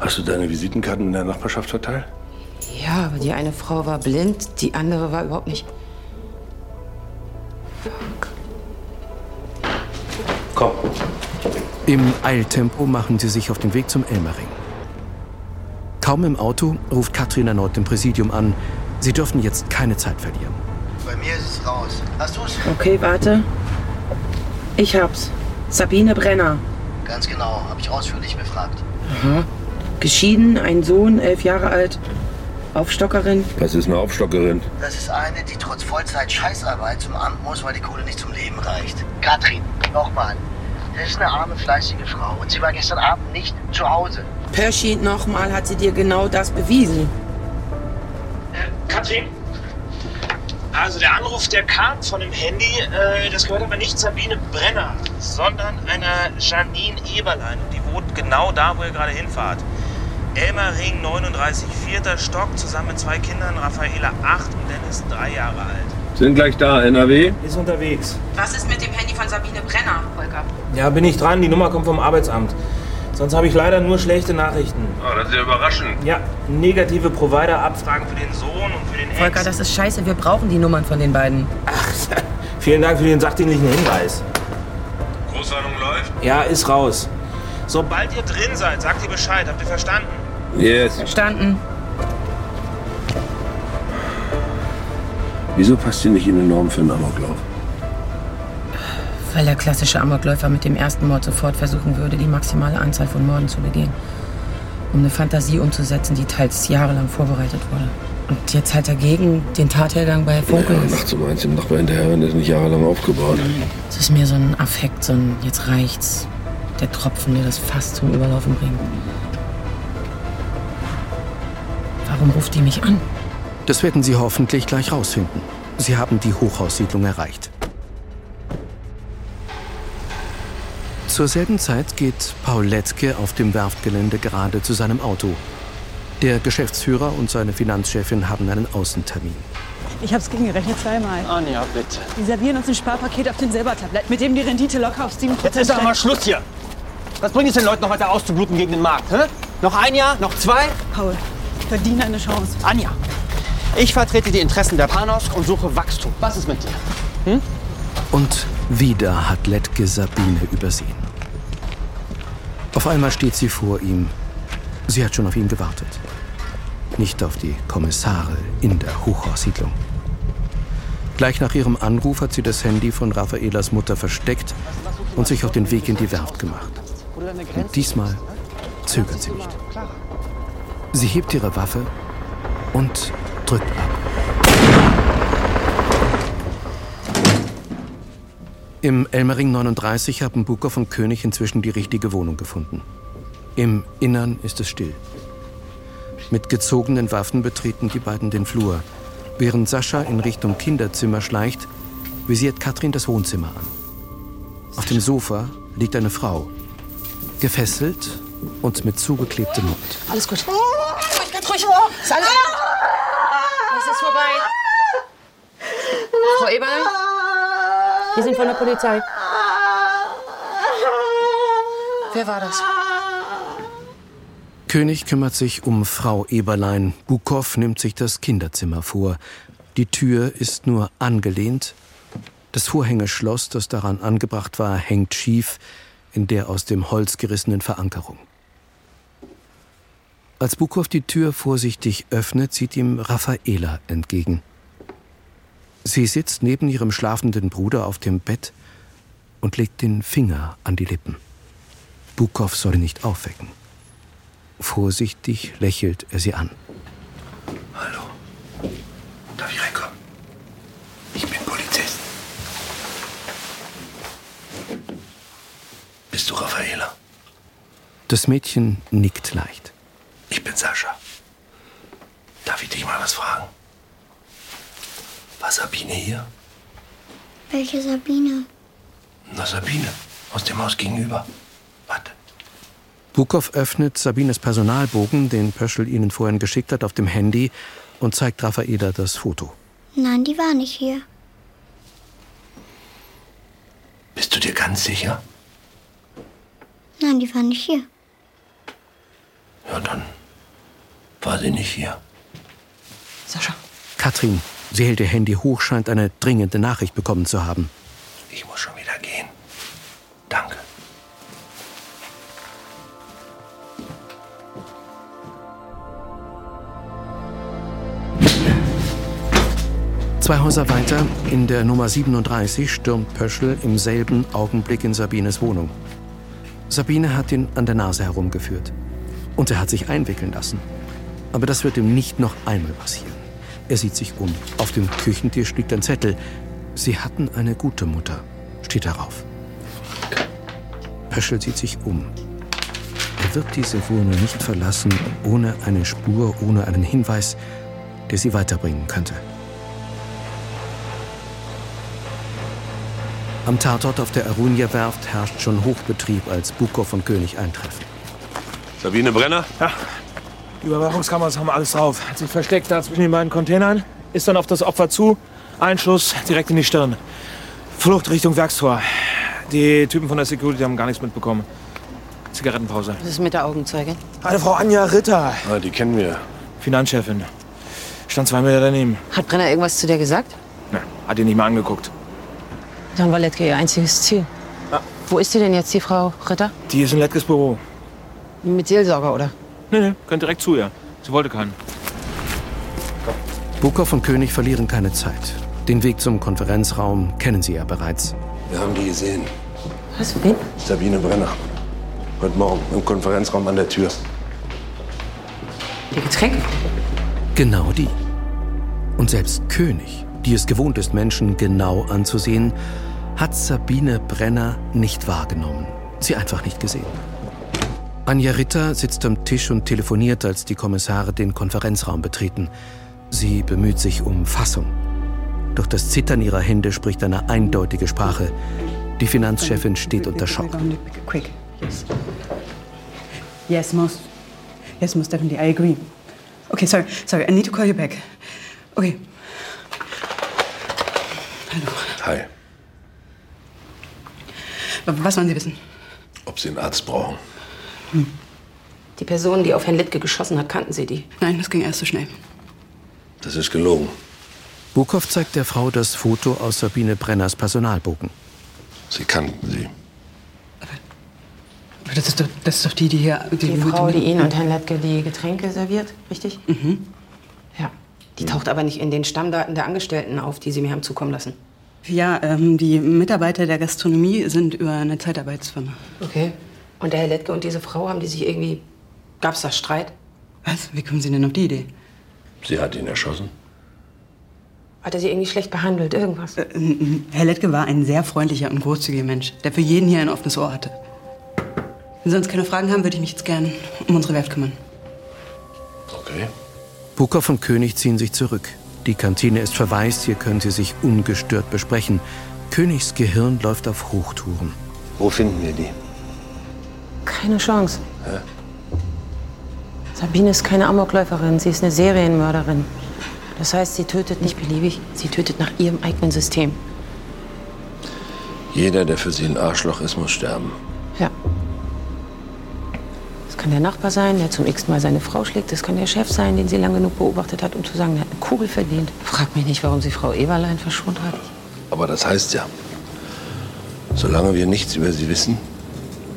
Hast du deine Visitenkarten in der Nachbarschaft verteilt? Ja, aber die eine Frau war blind, die andere war überhaupt nicht. Komm. Im Eiltempo machen sie sich auf den Weg zum Elmering. Kaum im Auto ruft Katrin erneut im Präsidium an. Sie dürfen jetzt keine Zeit verlieren. Bei mir ist es raus. Hast du's? Okay, warte. Ich hab's. Sabine Brenner. Ganz genau, habe ich ausführlich befragt. Aha. Geschieden, ein Sohn, elf Jahre alt. Aufstockerin. Was ist eine Aufstockerin? Das ist eine, die trotz Vollzeit-Scheißarbeit zum Amt muss, weil die Kohle nicht zum Leben reicht. Katrin, nochmal. Das ist eine arme, fleißige Frau und sie war gestern Abend nicht zu Hause. Perschi, nochmal hat sie dir genau das bewiesen. Katrin? Also der Anruf, der kam von dem Handy, äh, das gehört aber nicht Sabine Brenner, sondern einer Janine Eberlein. Und die wohnt genau da, wo ihr gerade hinfahrt. Elmering 39, vierter Stock, zusammen mit zwei Kindern, Raffaela 8 und Dennis 3 Jahre alt. Sind gleich da, NRW? Ist unterwegs. Was ist mit dem Handy von Sabine Brenner, Volker? Ja, bin ich dran, die Nummer kommt vom Arbeitsamt. Sonst habe ich leider nur schlechte Nachrichten. Oh, das ist ja überraschend. Ja, negative Provider-Abfragen für den Sohn und für den Ex. Volker, das ist scheiße. Wir brauchen die Nummern von den beiden. <laughs> Vielen Dank für den sachdienlichen Hinweis. Großsendung läuft? Ja, ist raus. Sobald ihr drin seid, sagt ihr Bescheid. Habt ihr verstanden? Yes. Verstanden. Wieso passt sie nicht in den Norm für einen Amoklauf? Weil der klassische Amokläufer mit dem ersten Mord sofort versuchen würde, die maximale Anzahl von Morden zu begehen. Um eine Fantasie umzusetzen, die teils jahrelang vorbereitet wurde. Und jetzt halt dagegen den Tathergang bei Funkel. Ja, macht so meins dem Nachbar hinterher, wenn das nicht jahrelang aufgebaut. Es ist mehr so ein Affekt, so ein jetzt reicht's. Der Tropfen, der das fast zum Überlaufen bringt. Warum ruft die mich an? Das werden sie hoffentlich gleich rausfinden. Sie haben die Hochhaussiedlung erreicht. Zur selben Zeit geht Paul Letzke auf dem Werftgelände gerade zu seinem Auto. Der Geschäftsführer und seine Finanzchefin haben einen Außentermin. Ich hab's gegengerechnet zweimal. Anja, bitte. Die servieren uns ein Sparpaket auf den Silbertablett, mit dem die Rendite locker auf 7% Jetzt ist doch mal. Schluss hier. Was bringt es den Leuten noch weiter auszubluten gegen den Markt? Hä? Noch ein Jahr? Noch zwei? Paul, verdiene eine Chance. Anja, ich vertrete die Interessen der Panos und suche Wachstum. Was ist mit dir? Hm? Und wieder hat Letke Sabine übersehen. Auf einmal steht sie vor ihm. Sie hat schon auf ihn gewartet. Nicht auf die Kommissare in der Hochhaussiedlung. Gleich nach ihrem Anruf hat sie das Handy von Raffaelas Mutter versteckt und sich auf den Weg in die Werft gemacht. Und diesmal zögert sie nicht. Sie hebt ihre Waffe und drückt ab. Im Elmering 39 haben Bukow und König inzwischen die richtige Wohnung gefunden. Im Innern ist es still. Mit gezogenen Waffen betreten die beiden den Flur. Während Sascha in Richtung Kinderzimmer schleicht, visiert Katrin das Wohnzimmer an. Auf dem Sofa liegt eine Frau, gefesselt und mit zugeklebtem Mund. Alles gut. Ruhig. Ist alles. Es ist vorbei. Frau Eberlein? Wir sind von der Polizei. Wer war das? König kümmert sich um Frau Eberlein. Bukow nimmt sich das Kinderzimmer vor. Die Tür ist nur angelehnt. Das Vorhängeschloss, das daran angebracht war, hängt schief in der aus dem Holz gerissenen Verankerung. Als Bukow die Tür vorsichtig öffnet, sieht ihm Raffaela entgegen. Sie sitzt neben ihrem schlafenden Bruder auf dem Bett und legt den Finger an die Lippen. Bukow soll ihn nicht aufwecken. Vorsichtig lächelt er sie an. Hallo. Darf ich reinkommen? Ich bin Polizist. Bist du Raffaela? Das Mädchen nickt leicht. Ich bin Sascha. Darf ich dich mal was fragen? War Sabine hier? Welche Sabine? Na, Sabine. Aus dem Haus gegenüber. Bukow öffnet Sabines Personalbogen, den Pöschel ihnen vorhin geschickt hat, auf dem Handy und zeigt Raffaela das Foto. Nein, die war nicht hier. Bist du dir ganz sicher? Nein, die war nicht hier. Ja, dann war sie nicht hier. Sascha. Katrin, sie hält ihr Handy hoch, scheint eine dringende Nachricht bekommen zu haben. Ich muss schon wieder gehen. Danke. Zwei Häuser weiter, in der Nummer 37, stürmt Pöschel im selben Augenblick in Sabines Wohnung. Sabine hat ihn an der Nase herumgeführt. Und er hat sich einwickeln lassen. Aber das wird ihm nicht noch einmal passieren. Er sieht sich um. Auf dem Küchentisch liegt ein Zettel. Sie hatten eine gute Mutter, steht darauf. Pöschel sieht sich um. Er wird diese Wohnung nicht verlassen, ohne eine Spur, ohne einen Hinweis, der sie weiterbringen könnte. Am Tatort auf der Arunia-Werft herrscht schon Hochbetrieb, als Bukow und König eintreffen. Sabine Brenner? Ja. Die Überwachungskameras haben alles drauf. Hat sich versteckt da zwischen den beiden Containern, ist dann auf das Opfer zu, Einschuss direkt in die Stirn. Flucht Richtung Werkstor. Die Typen von der Security haben gar nichts mitbekommen. Zigarettenpause. Was ist mit der Augenzeugin? Eine Frau Anja Ritter, Ah, die kennen wir. Finanzchefin. Stand zwei Meter daneben. Hat Brenner irgendwas zu dir gesagt? Na, hat ihn nicht mal angeguckt. Dann war Letke ihr einziges Ziel. Wo ist sie denn jetzt, die Frau Ritter? Die ist in Letkes Büro. Mit Seelsorger, oder? Nee, nee, könnt direkt zu ihr. Sie wollte keinen. Bukow und König verlieren keine Zeit. Den Weg zum Konferenzraum kennen sie ja bereits. Wir haben die gesehen. Was? Wen? Sabine Brenner. Heute Morgen im Konferenzraum an der Tür. Die Getränke? Genau die. Und selbst König, die es gewohnt ist, Menschen genau anzusehen, hat Sabine Brenner nicht wahrgenommen. Sie einfach nicht gesehen. Anja Ritter sitzt am Tisch und telefoniert, als die Kommissare den Konferenzraum betreten. Sie bemüht sich um Fassung. Doch das Zittern ihrer Hände spricht eine eindeutige Sprache. Die Finanzchefin steht unter Schock. Quick. Yes. Yes, most. Yes, most definitely. I agree. Okay, sorry, sorry. I need to call you back. Okay. Hi. Was wollen Sie wissen? Ob Sie einen Arzt brauchen? Die Person, die auf Herrn Littke geschossen hat, kannten Sie die? Nein, das ging erst so schnell. Das ist gelogen. Bukow zeigt der Frau das Foto aus Sabine Brenners Personalbogen. Sie kannten sie. Aber Das ist doch, das ist doch die, die hier... Die Frau, die Ihnen und Herrn Littke die Getränke serviert, richtig? Mhm. Ja. Die taucht aber nicht in den Stammdaten der Angestellten auf, die Sie mir haben zukommen lassen. Ja, ähm, die Mitarbeiter der Gastronomie sind über eine Zeitarbeitsfirma. Okay. Und der Herr Littke und diese Frau, haben die sich irgendwie... Gab's da Streit? Was? Wie kommen Sie denn auf die Idee? Sie hat ihn erschossen. Hat er sie irgendwie schlecht behandelt? Irgendwas? Äh, Herr Lettke war ein sehr freundlicher und großzügiger Mensch, der für jeden hier ein offenes Ohr hatte. Wenn Sie sonst keine Fragen haben, würde ich mich jetzt gern um unsere Werft kümmern. Okay. Bukow und König ziehen sich zurück. Die Kantine ist verwaist, hier können sie sich ungestört besprechen. Königs Gehirn läuft auf Hochtouren. Wo finden wir die? Keine Chance. Hä? Sabine ist keine Amokläuferin, sie ist eine Serienmörderin. Das heißt, sie tötet nicht beliebig, sie tötet nach ihrem eigenen System. Jeder, der für Sie ein Arschloch ist, muss sterben. Ja. Das kann der Nachbar sein, der zum x Mal seine Frau schlägt. Das kann der Chef sein, den sie lange genug beobachtet hat, um zu sagen, der hat eine Kugel verdient. Frag mich nicht, warum sie Frau Eberlein verschont hat. Aber das heißt ja, solange wir nichts über Sie wissen,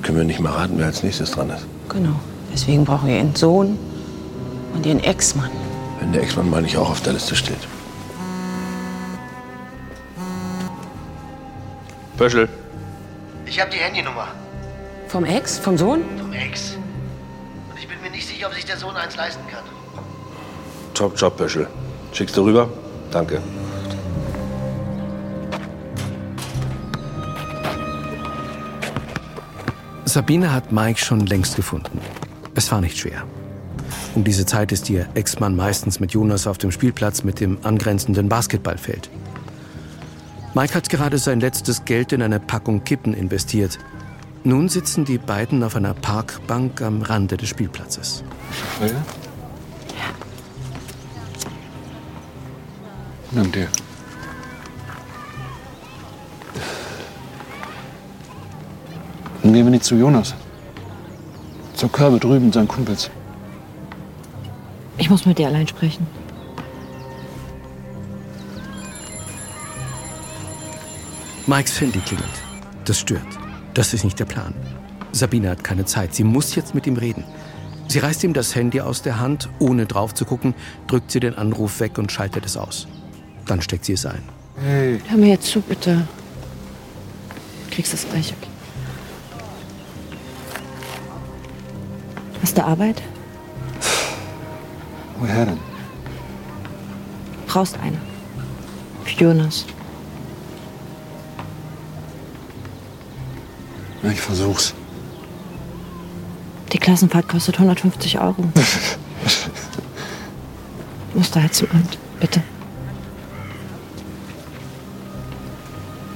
können wir nicht mal raten, wer als nächstes dran ist. Genau. Deswegen brauchen wir ihren Sohn und ihren Ex-Mann. Wenn der Ex-Mann mal nicht auch auf der Liste steht. Böschel. Ich habe die Handynummer Vom Ex? Vom Sohn? vom Ex. Und ich bin mir nicht sicher, ob sich der Sohn eins leisten kann. Top Job, Böschel. Schickst du rüber? Danke. Sabine hat Mike schon längst gefunden. Es war nicht schwer. Um diese Zeit ist ihr Ex-Mann meistens mit Jonas auf dem Spielplatz mit dem angrenzenden Basketballfeld. Mike hat gerade sein letztes Geld in eine Packung Kippen investiert. Nun sitzen die beiden auf einer Parkbank am Rande des Spielplatzes. Ja? Dank dir. Dann gehen wir nicht zu Jonas. Zur Körbe drüben, seinen Kumpels. Ich muss mit dir allein sprechen. Mikes Handy klingelt. Das stört. Das ist nicht der Plan. Sabine hat keine Zeit. Sie muss jetzt mit ihm reden. Sie reißt ihm das Handy aus der Hand, ohne drauf zu gucken, drückt sie den Anruf weg und schaltet es aus. Dann steckt sie es ein. Hey. Hör mir jetzt zu, bitte. Du kriegst das gleich, okay? Hast du Arbeit? Woher denn? Brauchst eine. Für Jonas. Na, ich versuch's. Die Klassenfahrt kostet 150 Euro. <laughs> Du musst da halt zum Amt. Bitte.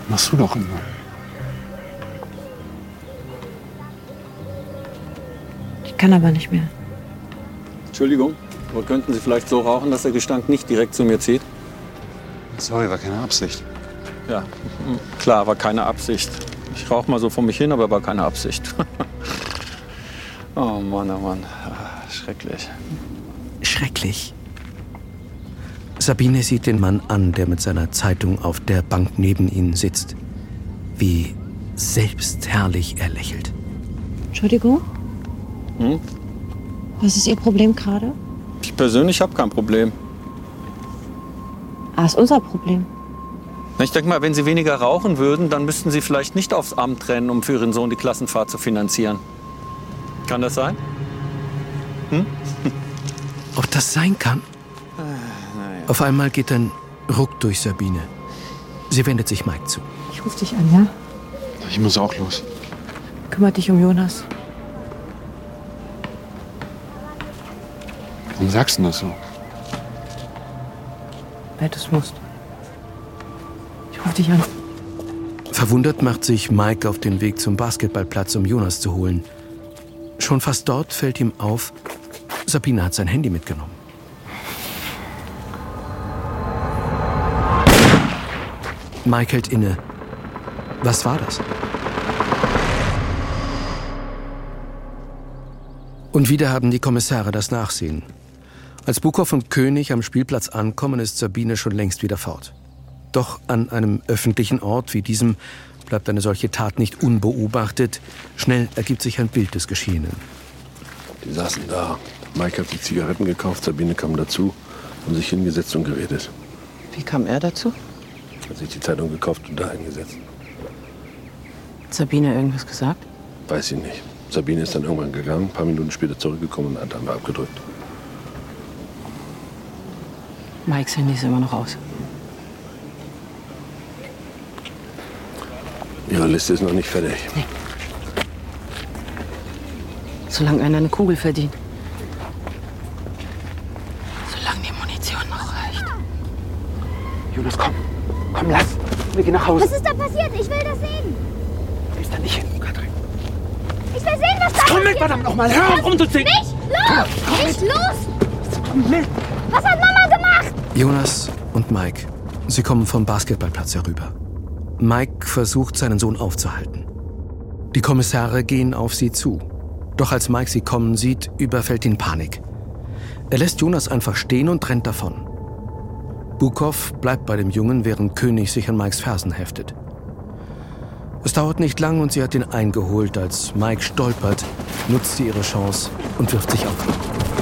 Machst du doch immer. Ich kann aber nicht mehr. Entschuldigung, aber könnten Sie vielleicht so rauchen, dass der Gestank nicht direkt zu mir zieht? Sorry, war keine Absicht. Ja, mm, klar, war keine Absicht. Ich rauche mal so vor mich hin, aber war keine Absicht. <laughs> oh Mann, oh Mann. Ah, Schrecklich. Schrecklich. Sabine sieht den Mann an, der mit seiner Zeitung auf der Bank neben ihnen sitzt. Wie selbstherrlich er lächelt. Entschuldigung, Hm? was ist Ihr Problem gerade? Ich persönlich habe kein Problem. Ah, ist unser Problem. Na, Ich denke mal, wenn Sie weniger rauchen würden, dann müssten Sie vielleicht nicht aufs Amt rennen, um für Ihren Sohn die Klassenfahrt zu finanzieren. Kann das sein? Hm? <laughs> Ob das sein kann? Auf einmal geht ein Ruck durch Sabine. Sie wendet sich Mike zu. Ich rufe dich an, ja? Ich muss auch los. Kümmere dich um Jonas. Warum sagst du das so? Weil du es musst. Ich rufe dich an. Verwundert macht sich Mike auf den Weg zum Basketballplatz, um Jonas zu holen. Schon fast dort fällt ihm auf, Sabine hat sein Handy mitgenommen. Mike hält inne. Was war das? Und wieder haben die Kommissare das Nachsehen. Als Bukow und König am Spielplatz ankommen, ist Sabine schon längst wieder fort. Doch an einem öffentlichen Ort wie diesem bleibt eine solche Tat nicht unbeobachtet. Schnell ergibt sich ein Bild des Geschehenen. Die saßen da. Mike hat sich Zigaretten gekauft, Sabine kam dazu, haben sich hingesetzt und geredet. Wie kam er dazu? Hat sich die Zeitung gekauft und da hingesetzt. Hat Sabine irgendwas gesagt? Weiß ich nicht. Sabine ist dann irgendwann gegangen, ein paar Minuten später zurückgekommen und hat dann abgedrückt. Mikes Handy ist immer noch aus. Ihre Liste ist noch nicht fertig. Solange einer eine Kugel verdient. Solange die Munition noch reicht. Jonas, komm. Komm, lass. Wir gehen nach Hause. Was ist da passiert? Ich will das sehen. Gehst da nicht hin, Katrin. Ich will sehen, was da Komm mit, passiert. verdammt nochmal. Hör auf rumzuziehen. Nicht los! Komm Nicht los! Komm mit. Was hat Mama? Jonas und Mike. Sie kommen vom Basketballplatz herüber. Mike versucht, seinen Sohn aufzuhalten. Die Kommissare gehen auf sie zu. Doch als Mike sie kommen sieht, überfällt ihn Panik. Er lässt Jonas einfach stehen und rennt davon. Bukow bleibt bei dem Jungen, während König sich an Mikes Fersen heftet. Es dauert nicht lang und sie hat ihn eingeholt. Als Mike stolpert, nutzt sie ihre Chance und wirft sich auf ihn.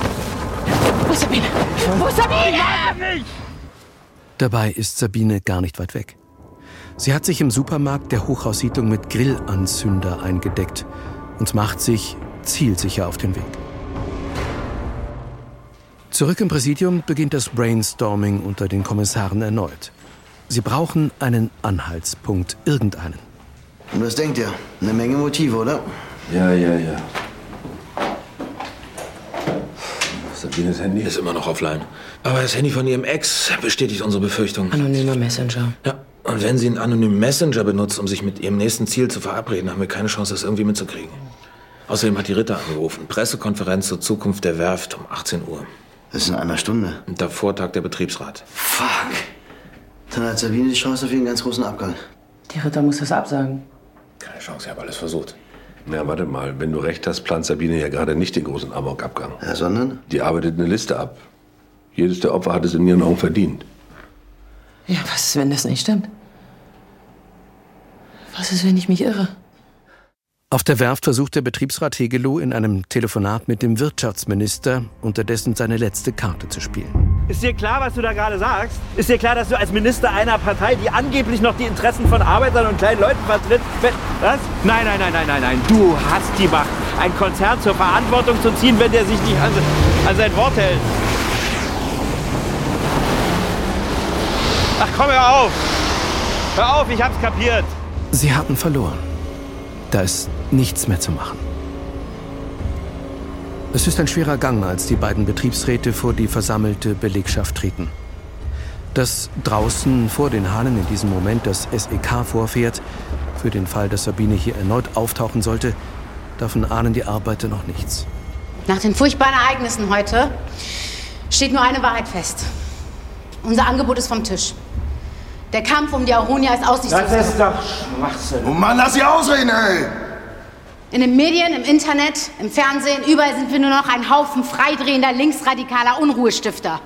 Wo ist Sabine? Wo ist Sabine? Dabei ist Sabine gar nicht weit weg. Sie hat sich im Supermarkt der Hochhaussiedlung mit Grillanzünder eingedeckt und macht sich zielsicher auf den Weg. Zurück im Präsidium beginnt das Brainstorming unter den Kommissaren erneut. Sie brauchen einen Anhaltspunkt, irgendeinen. Und was denkt ihr? Eine Menge Motive, oder? Ja, ja, ja. Sabines Handy Ist immer noch offline. Aber das Handy von ihrem Ex bestätigt unsere Befürchtung. Anonymer Messenger. Ja. Und wenn sie einen anonymen Messenger benutzt, um sich mit ihrem nächsten Ziel zu verabreden, haben wir keine Chance, das irgendwie mitzukriegen. Außerdem hat die Ritter angerufen. Pressekonferenz zur Zukunft der Werft um 18 Uhr. Das ist in einer Stunde. Und davor tagt der Betriebsrat. Fuck. Dann hat Sabine die Chance auf ihren ganz großen Abgang. Die Ritter muss das absagen. Keine Chance, ich habe alles versucht. Na, warte mal. Wenn du recht hast, plant Sabine ja gerade nicht den großen Amokabgang. Ja, sondern? Die arbeitet eine Liste ab. Jedes der Opfer hat es in ihren Augen verdient. Ja, was ist, wenn das nicht stimmt? Was ist, wenn ich mich irre? Auf der Werft versucht der Betriebsrat Hegelow in einem Telefonat mit dem Wirtschaftsminister unterdessen seine letzte Karte zu spielen. Ist dir klar, was du da gerade sagst? Ist dir klar, dass du als Minister einer Partei, die angeblich noch die Interessen von Arbeitern und kleinen Leuten vertritt, wenn, was? Nein, nein, nein, nein, nein, nein. Du hast die Macht, einen Konzern zur Verantwortung zu ziehen, wenn der sich nicht an, an sein Wort hält. Ach komm, hör auf! Hör auf, ich hab's kapiert. Sie hatten verloren. Da ist nichts mehr zu machen. Es ist ein schwerer Gang, als die beiden Betriebsräte vor die versammelte Belegschaft treten. Dass draußen vor den Hahnen in diesem Moment das SEK vorfährt, für den Fall, dass Sabine hier erneut auftauchen sollte, davon ahnen die Arbeiter noch nichts. Nach den furchtbaren Ereignissen heute steht nur eine Wahrheit fest. Unser Angebot ist vom Tisch. Der Kampf um die Aronia ist aussichtslos. Das ist doch Schwachsinn. Oh Mann, lass sie ausreden, ey! In den Medien, im Internet, im Fernsehen, überall sind wir nur noch ein Haufen freidrehender, linksradikaler Unruhestifter.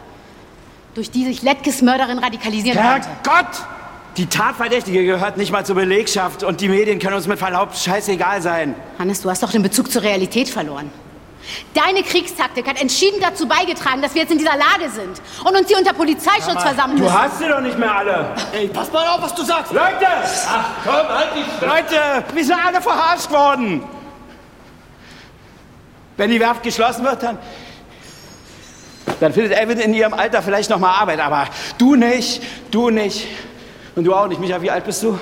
Durch die sich Letkes Mörderin radikalisieren konnte. Herrgott! Die Tatverdächtige gehört nicht mal zur Belegschaft und die Medien können uns mit Verlaub scheißegal sein. Hannes, du hast doch den Bezug zur Realität verloren. Deine Kriegstaktik hat entschieden dazu beigetragen, dass wir jetzt in dieser Lage sind und uns hier unter Polizeischutz versammeln Du müssen. hast sie doch nicht mehr alle. Ey, pass mal auf, was du sagst! Leute! Ach komm, halt die Leute, wir sind alle verarscht worden. Wenn die Werft geschlossen wird, dann dann findet Evan in ihrem Alter vielleicht noch mal Arbeit, aber du nicht, du nicht und du auch nicht. Micha, wie alt bist du?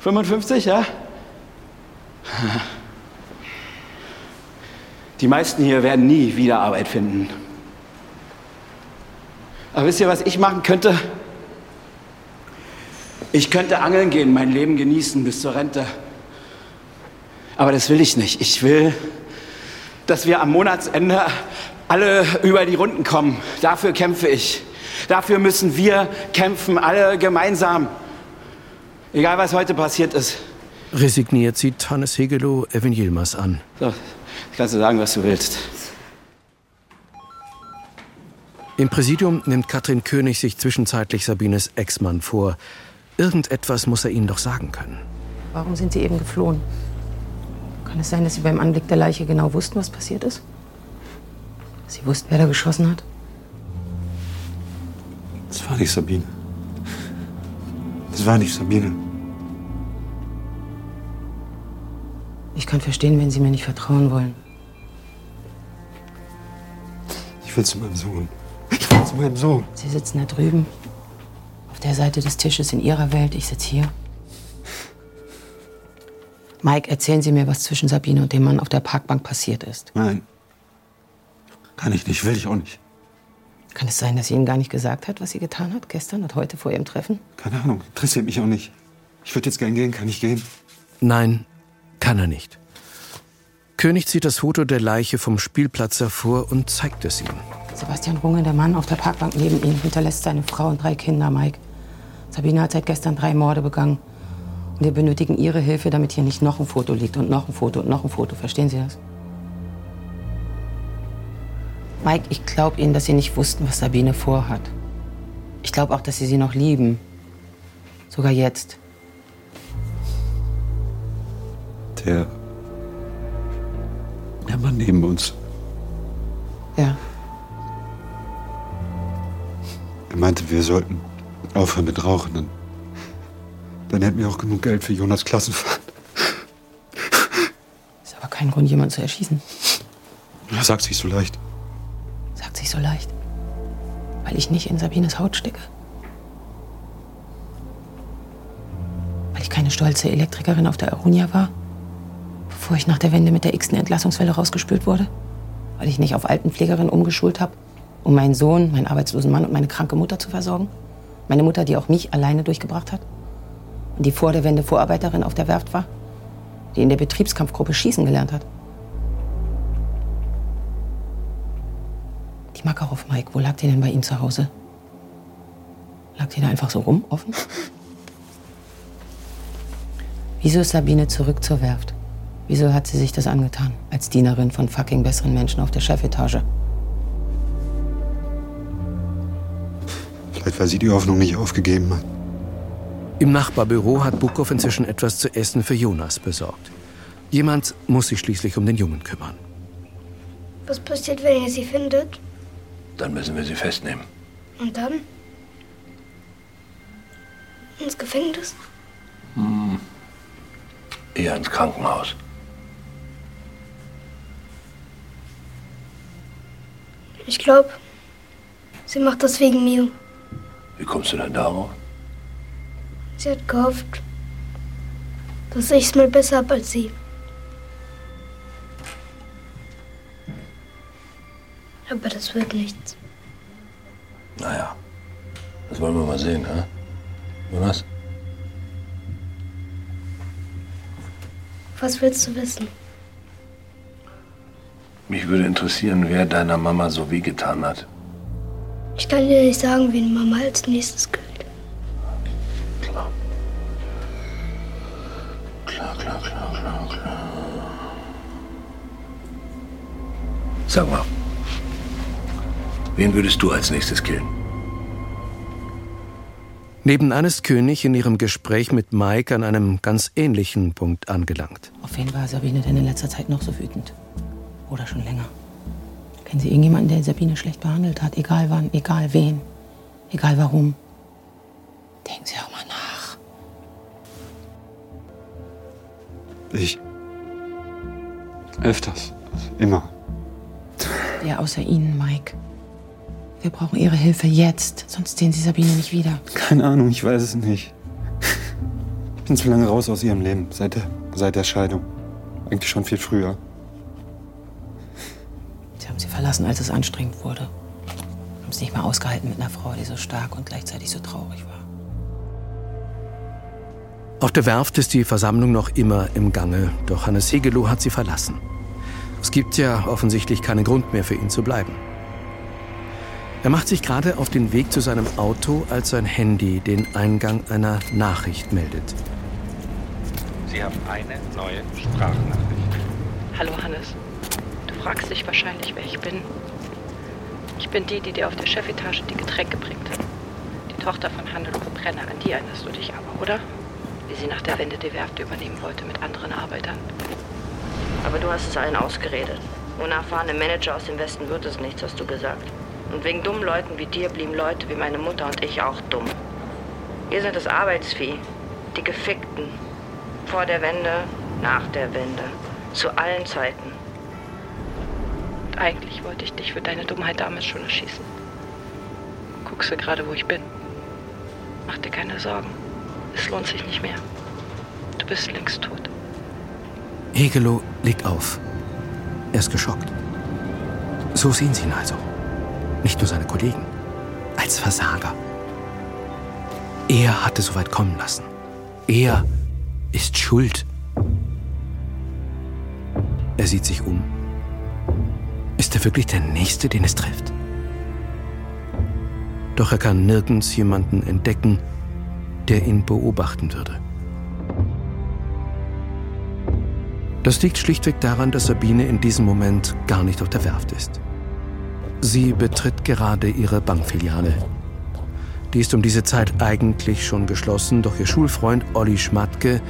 55, ja? <laughs> Die meisten hier werden nie wieder Arbeit finden. Aber wisst ihr, was ich machen könnte? Ich könnte angeln gehen, mein Leben genießen bis zur Rente. Aber das will ich nicht. Ich will, dass wir am Monatsende alle über die Runden kommen. Dafür kämpfe ich. Dafür müssen wir kämpfen, alle gemeinsam. Egal, was heute passiert ist. Resigniert sieht Hannes Hegelow Evin Yilmaz an. So, kannst du sagen, was du willst. Im Präsidium nimmt Katrin König sich zwischenzeitlich Sabines Ex-Mann vor. Irgendetwas muss er ihnen doch sagen können. Warum sind Sie eben geflohen? Kann es sein, dass Sie beim Anblick der Leiche genau wussten, was passiert ist? Sie wussten, wer da geschossen hat? Das war nicht Sabine. Das war nicht Sabine. Ich kann verstehen, wenn Sie mir nicht vertrauen wollen. Ich will zu meinem Sohn. Ich will zu meinem Sohn. Sie sitzen da drüben, auf der Seite des Tisches in Ihrer Welt. Ich sitze hier. Mike, erzählen Sie mir, was zwischen Sabine und dem Mann auf der Parkbank passiert ist. Nein. Kann ich nicht, will ich auch nicht. Kann es sein, dass sie Ihnen gar nicht gesagt hat, was sie getan hat, gestern und heute vor Ihrem Treffen? Keine Ahnung, interessiert mich auch nicht. Ich würde jetzt gern gehen, kann ich gehen? Nein, kann er nicht. König zieht das Foto der Leiche vom Spielplatz hervor und zeigt es ihm. Sebastian Runge, der Mann auf der Parkbank neben ihm, hinterlässt seine Frau und drei Kinder, Mike. Sabine hat seit gestern drei Morde begangen. Wir benötigen Ihre Hilfe, damit hier nicht noch ein Foto liegt und noch ein Foto und noch ein Foto. Verstehen Sie das? Mike, ich glaube Ihnen, dass Sie nicht wussten, was Sabine vorhat. Ich glaube auch, dass Sie sie noch lieben. Sogar jetzt. Der. Der Mann neben uns. Ja. Er meinte, wir sollten aufhören mit Rauchen. Dann, hätten wir auch genug Geld für Jonas Klassenfahrt. Ist aber kein Grund, jemanden zu erschießen. Er sagt sich so leicht. Sagt sich so leicht. Weil ich nicht in Sabines Haut stecke. Weil ich keine stolze Elektrikerin auf der Arunia war. Bevor ich nach der Wende mit der x-ten Entlassungswelle rausgespült wurde. Weil ich nicht auf Altenpflegerin umgeschult habe, um meinen Sohn, meinen arbeitslosen Mann und meine kranke Mutter zu versorgen. Meine Mutter, die auch mich alleine durchgebracht hat. Die vor der Wende Vorarbeiterin auf der Werft war. Die in der Betriebskampfgruppe schießen gelernt hat. Die Makarov, Mike, wo lag die denn bei Ihnen zu Hause? Lag die da einfach so rum, offen? <laughs> Wieso ist Sabine zurück zur Werft? Wieso hat sie sich das angetan? Als Dienerin von fucking besseren Menschen auf der Chefetage. Vielleicht, weil sie die Hoffnung nicht aufgegeben hat. Im Nachbarbüro hat Bukow inzwischen etwas zu essen für Jonas besorgt. Jemand muss sich schließlich um den Jungen kümmern. Was passiert, wenn ihr sie findet? Dann müssen wir sie festnehmen. Und dann? Ins Gefängnis? Hm. Eher ins Krankenhaus. Ich glaube, sie macht das wegen mir. Wie kommst du denn darauf? Sie hat gehofft, dass ich es mal besser hab als sie. Aber das wird nichts. Naja, das wollen wir mal sehen, hä? Jonas? Was willst du wissen? Mich würde interessieren, wer deiner Mama so wehgetan hat. Ich kann dir nicht sagen, wen Mama als nächstes gilt. Klar, klar, klar, klar, klar. Sag mal, wen würdest du als nächstes killen? Nebenan ist König in ihrem Gespräch mit Mike an einem ganz ähnlichen Punkt angelangt. Auf wen war Sabine denn in letzter Zeit noch so wütend? Oder schon länger? Kennen Sie irgendjemanden, der Sabine schlecht behandelt hat? Egal wann, egal wen, egal warum. Denken Sie Ich. Öfters. Immer. Wer außer Ihnen, Mike? Wir brauchen Ihre Hilfe jetzt, sonst sehen Sie Sabine nicht wieder. Keine Ahnung, ich weiß es nicht. Ich bin zu lange raus aus ihrem Leben, seit der, seit der Scheidung. Eigentlich schon viel früher. Sie haben sie verlassen, als es anstrengend wurde. Haben es nicht mehr ausgehalten mit einer Frau, die so stark und gleichzeitig so traurig war. Auf der Werft ist die Versammlung noch immer im Gange, doch Hannes Hegelow hat sie verlassen. Es gibt ja offensichtlich keinen Grund mehr für ihn zu bleiben. Er macht sich gerade auf den Weg zu seinem Auto, als sein Handy den Eingang einer Nachricht meldet. Sie haben eine neue Sprachnachricht. Hallo Hannes. Du fragst dich wahrscheinlich, wer ich bin. Ich bin die, die dir auf der Chefetage die Getränke bringt. Die Tochter von Hannelore Brenner. An die erinnerst du dich aber, oder? Wie sie nach der Wende die Werft übernehmen wollte mit anderen Arbeitern. Aber du hast es allen ausgeredet. Ohne erfahrene Manager aus dem Westen wird es nichts, hast du gesagt. Und wegen dummen Leuten wie dir blieben Leute wie meine Mutter und ich auch dumm. Wir sind das Arbeitsvieh, die Gefickten. Vor der Wende, nach der Wende, zu allen Zeiten. Und eigentlich wollte ich dich für deine Dummheit damals schon erschießen. Guckst du gerade, wo ich bin? Mach dir keine Sorgen. Es lohnt sich nicht mehr. Du bist längst tot. Hegelo legt auf. Er ist geschockt. So sehen sie ihn also. Nicht nur seine Kollegen. Als Versager. Er hatte so weit kommen lassen. Er ist schuld. Er sieht sich um. Ist er wirklich der Nächste, den es trifft? Doch er kann nirgends jemanden entdecken, der ihn beobachten würde. Das liegt schlichtweg daran, dass Sabine in diesem Moment gar nicht auf der Werft ist. Sie betritt gerade ihre Bankfiliale. Die ist um diese Zeit eigentlich schon geschlossen, doch ihr Schulfreund Olli Schmatke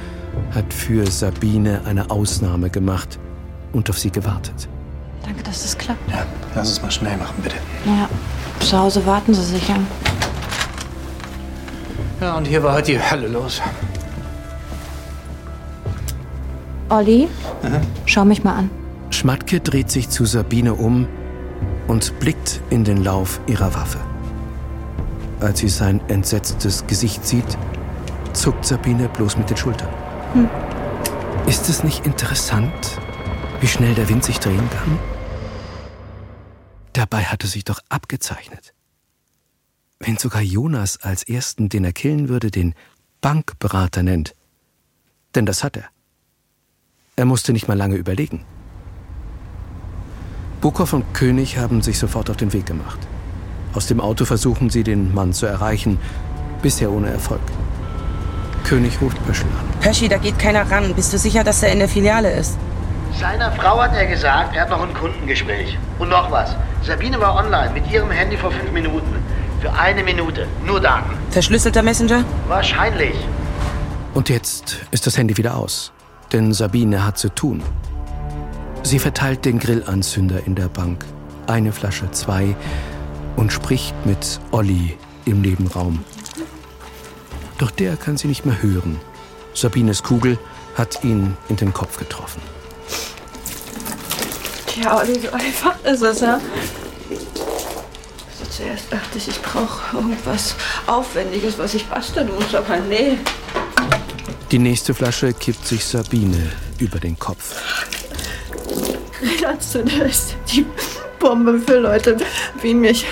hat für Sabine eine Ausnahme gemacht und auf sie gewartet. Danke, dass das klappt. Ja, lass uns mal schnell machen, bitte. Naja, zu Hause warten Sie sicher. Ja, und hier war heute die Hölle los. Olli, schau mich mal an. Schmatke dreht sich zu Sabine um und blickt in den Lauf ihrer Waffe. Als sie sein entsetztes Gesicht sieht, zuckt Sabine bloß mit den Schultern. Hm. Ist es nicht interessant, wie schnell der Wind sich drehen kann? Dabei hatte sich doch abgezeichnet. Wenn sogar Jonas als ersten, den er killen würde, den Bankberater nennt. Denn das hat er. Er musste nicht mal lange überlegen. Bukow und König haben sich sofort auf den Weg gemacht. Aus dem Auto versuchen sie, den Mann zu erreichen, bisher ohne Erfolg. König ruft Pöschel an. Pöschi, da geht keiner ran. Bist du sicher, dass er in der Filiale ist? Seiner Frau hat er gesagt, er hat noch ein Kundengespräch. Und noch was. Sabine war online mit ihrem Handy vor fünf Minuten. Für eine Minute. Nur Daten. Verschlüsselter Messenger? Wahrscheinlich. Und jetzt ist das Handy wieder aus. Denn Sabine hat zu tun. Sie verteilt den Grillanzünder in der Bank. Eine Flasche, zwei. Und spricht mit Olli im Nebenraum. Doch der kann sie nicht mehr hören. Sabines Kugel hat ihn in den Kopf getroffen. Tja, Olli, so einfach ist es, ja. Zuerst dachte ich, ich brauche irgendwas Aufwendiges, was ich basteln muss, aber nee. Die nächste Flasche kippt sich Sabine über den Kopf. Grillanzünder ist die Bombe für Leute wie mich.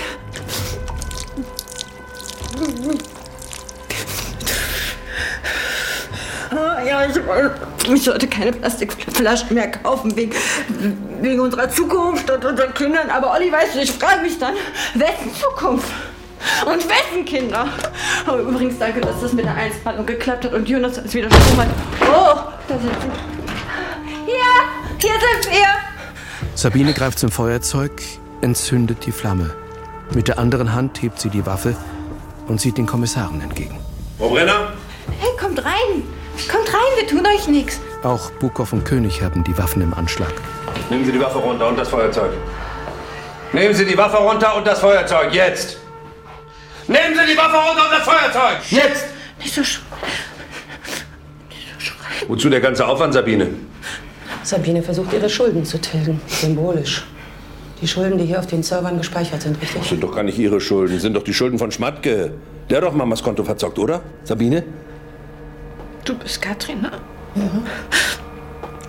Ah, Ja, ich, ich sollte keine Plastikflaschen mehr kaufen wegen, wegen unserer Zukunft und unseren Kindern. Aber Olli, weißt du, ich frage mich dann, wessen Zukunft? Und wessen Kinder? Oh, übrigens, danke, dass das mit der Einspanung geklappt hat und Jonas ist wieder Strom hat. Oh, da sind sie. Hier, hier sind wir. Sabine greift zum Feuerzeug, entzündet die Flamme. Mit der anderen Hand hebt sie die Waffe und sieht den Kommissaren entgegen. Frau Brenner? Hey, kommt rein. Kommt rein, wir tun euch nichts. Auch Bukow und König haben die Waffen im Anschlag. Nehmen Sie die Waffe runter und das Feuerzeug. Nehmen Sie die Waffe runter und das Feuerzeug. Jetzt! Nehmen Sie die Waffe runter und das Feuerzeug! Jetzt! Nicht so sch Wozu der ganze Aufwand, Sabine? Sabine versucht, ihre Schulden zu tilgen. Symbolisch. Die Schulden, die hier auf den Servern gespeichert sind, richtig? Das sind doch gar nicht Ihre Schulden, sind doch die Schulden von Schmatke. Der hat doch Mamas Konto verzockt, oder? Sabine? Du bist Katrin, ne?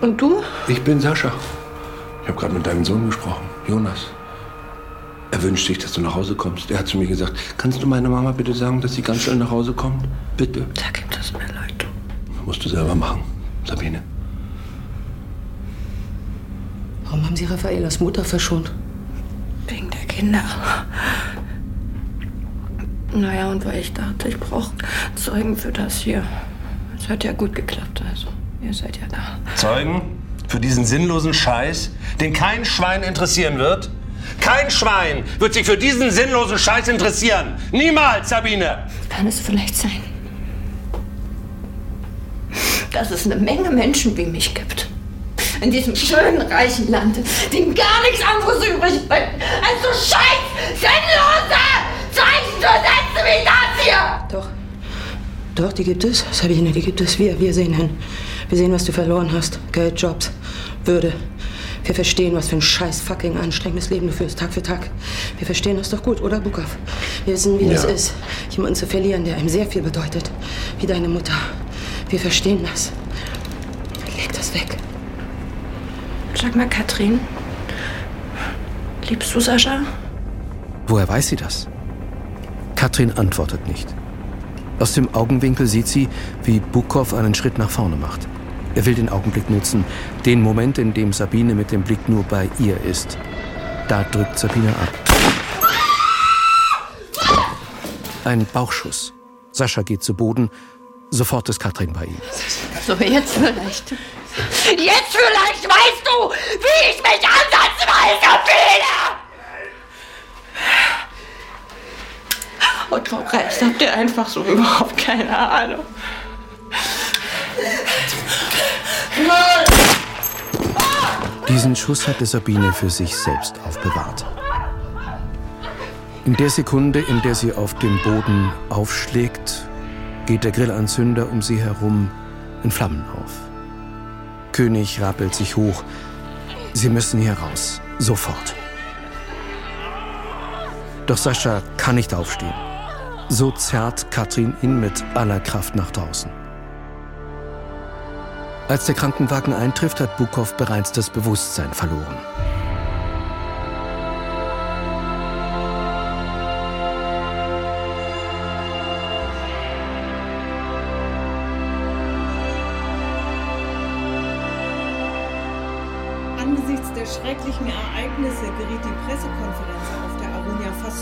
Und du? Ich bin Sascha. Ich habe gerade mit deinem Sohn gesprochen, Jonas. Er wünscht sich, dass du nach Hause kommst. Er hat zu mir gesagt, kannst du meiner Mama bitte sagen, dass sie ganz schnell nach Hause kommt? Bitte. Sag ihm das mir leid. Musst du selber machen, Sabine. Warum haben Sie Raffaelas Mutter verschont? Wegen der Kinder. Naja, und weil ich dachte, ich brauche Zeugen für das hier. Hat ja gut geklappt, also. Ihr seid ja da. Zeugen? Für diesen sinnlosen Scheiß, den kein Schwein interessieren wird? Kein Schwein wird sich für diesen sinnlosen Scheiß interessieren. Niemals, Sabine. Kann es vielleicht sein, dass es eine Menge Menschen wie mich gibt? In diesem schönen, reichen Land, denen gar nichts anderes übrig bleibt, als so scheiß, sinnlose Zeichen zu setzen wie das hier! Doch. Doch, die gibt es, Sabine, die gibt es. Wir, wir sehen hin. Wir sehen, was du verloren hast. Geld, Jobs, Würde. Wir verstehen, was für ein scheiß fucking anstrengendes Leben du führst, Tag für Tag. Wir verstehen das doch gut, oder, Bukov? Wir wissen, wie das Ja. ist, jemanden zu verlieren, der einem sehr viel bedeutet. Wie deine Mutter. Wir verstehen das. Leg das weg. Sag mal, Katrin, liebst du Sascha? Woher weiß sie das? Katrin antwortet nicht. Aus dem Augenwinkel sieht sie, wie Bukow einen Schritt nach vorne macht. Er will den Augenblick nutzen, den Moment, in dem Sabine mit dem Blick nur bei ihr ist. Da drückt Sabine ab. Ein Bauchschuss. Sascha geht zu Boden. Sofort ist Katrin bei ihm. So, jetzt vielleicht. Jetzt vielleicht weißt du, wie ich mich ansatzweise fühle! Und vom Rest habt ihr einfach so überhaupt keine Ahnung. Diesen Schuss hatte Sabine für sich selbst aufbewahrt. In der Sekunde, in der sie auf dem Boden aufschlägt, geht der Grillanzünder um sie herum in Flammen auf. König rappelt sich hoch. Sie müssen hier raus. Sofort. Doch Sascha kann nicht aufstehen. So zerrt Katrin ihn mit aller Kraft nach draußen. Als der Krankenwagen eintrifft, hat Bukow bereits das Bewusstsein verloren.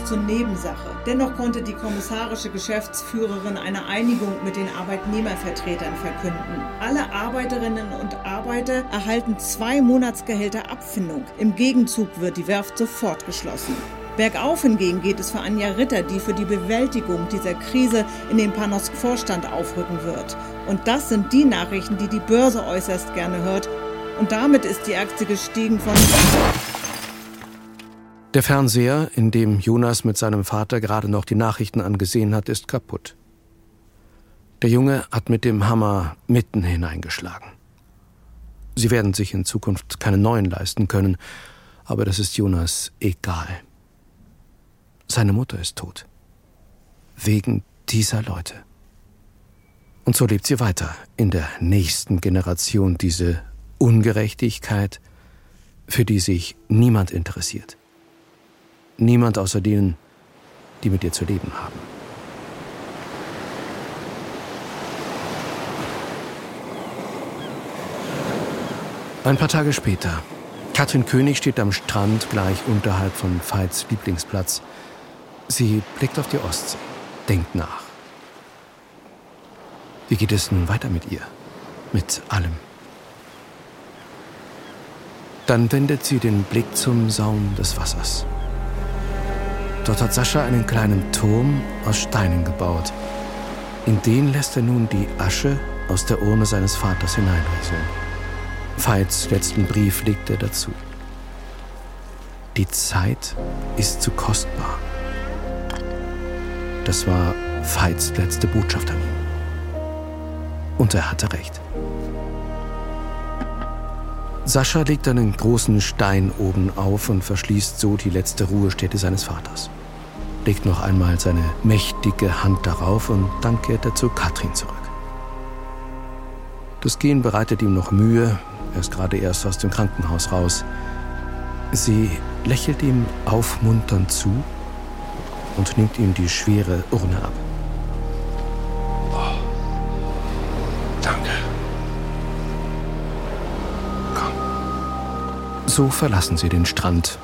Zur Nebensache. Dennoch konnte die kommissarische Geschäftsführerin eine Einigung mit den Arbeitnehmervertretern verkünden. Alle Arbeiterinnen und Arbeiter erhalten zwei Monatsgehälter Abfindung. Im Gegenzug wird die Werft sofort geschlossen. Bergauf hingegen geht es für Anja Ritter, die für die Bewältigung dieser Krise in den Panosk-Vorstand aufrücken wird. Und das sind die Nachrichten, die die Börse äußerst gerne hört. Und damit ist die Aktie gestiegen von... Der Fernseher, in dem Jonas mit seinem Vater gerade noch die Nachrichten angesehen hat, ist kaputt. Der Junge hat mit dem Hammer mitten hineingeschlagen. Sie werden sich in Zukunft keine neuen leisten können, aber das ist Jonas egal. Seine Mutter ist tot. Wegen dieser Leute. Und so lebt sie weiter in der nächsten Generation diese Ungerechtigkeit, für die sich niemand interessiert. Niemand außer denen, die mit ihr zu leben haben. Ein paar Tage später. Katrin König steht am Strand gleich unterhalb von Veits Lieblingsplatz. Sie blickt auf die Ostsee, denkt nach. Wie geht es nun weiter mit ihr? Mit allem? Dann wendet sie den Blick zum Saum des Wassers. Dort hat Sascha einen kleinen Turm aus Steinen gebaut. In den lässt er nun die Asche aus der Urne seines Vaters hineinrieseln. Veits letzten Brief legt er dazu. Die Zeit ist zu kostbar. Das war Veits letzte Botschaft an ihn. Und er hatte recht. Sascha legt einen großen Stein oben auf und verschließt so die letzte Ruhestätte seines Vaters. Legt noch einmal seine mächtige Hand darauf und dann kehrt er zu Katrin zurück. Das Gehen bereitet ihm noch Mühe, er ist gerade erst aus dem Krankenhaus raus. Sie lächelt ihm aufmunternd zu und nimmt ihm die schwere Urne ab. Danke. So verlassen sie den Strand,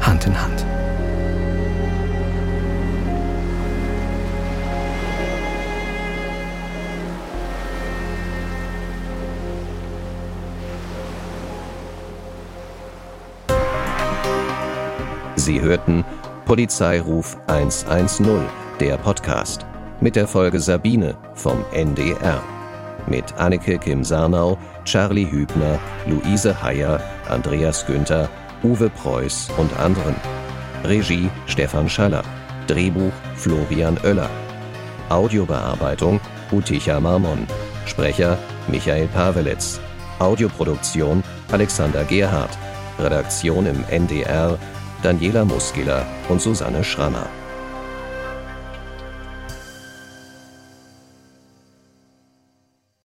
Hand in Hand. Sie hörten Polizeiruf 110, der Podcast, mit der Folge Sabine vom NDR. Mit Anneke Kim Sarnau, Charlie Hübner, Luise Heyer, Andreas Günther, Uwe Preuß und anderen. Regie Stefan Schaller. Drehbuch Florian Oeller. Audiobearbeitung Uticha Marmon. Sprecher Michael Pavelitz. Audioproduktion Alexander Gerhardt. Redaktion im NDR Daniela Muskila und Susanne Schrammer.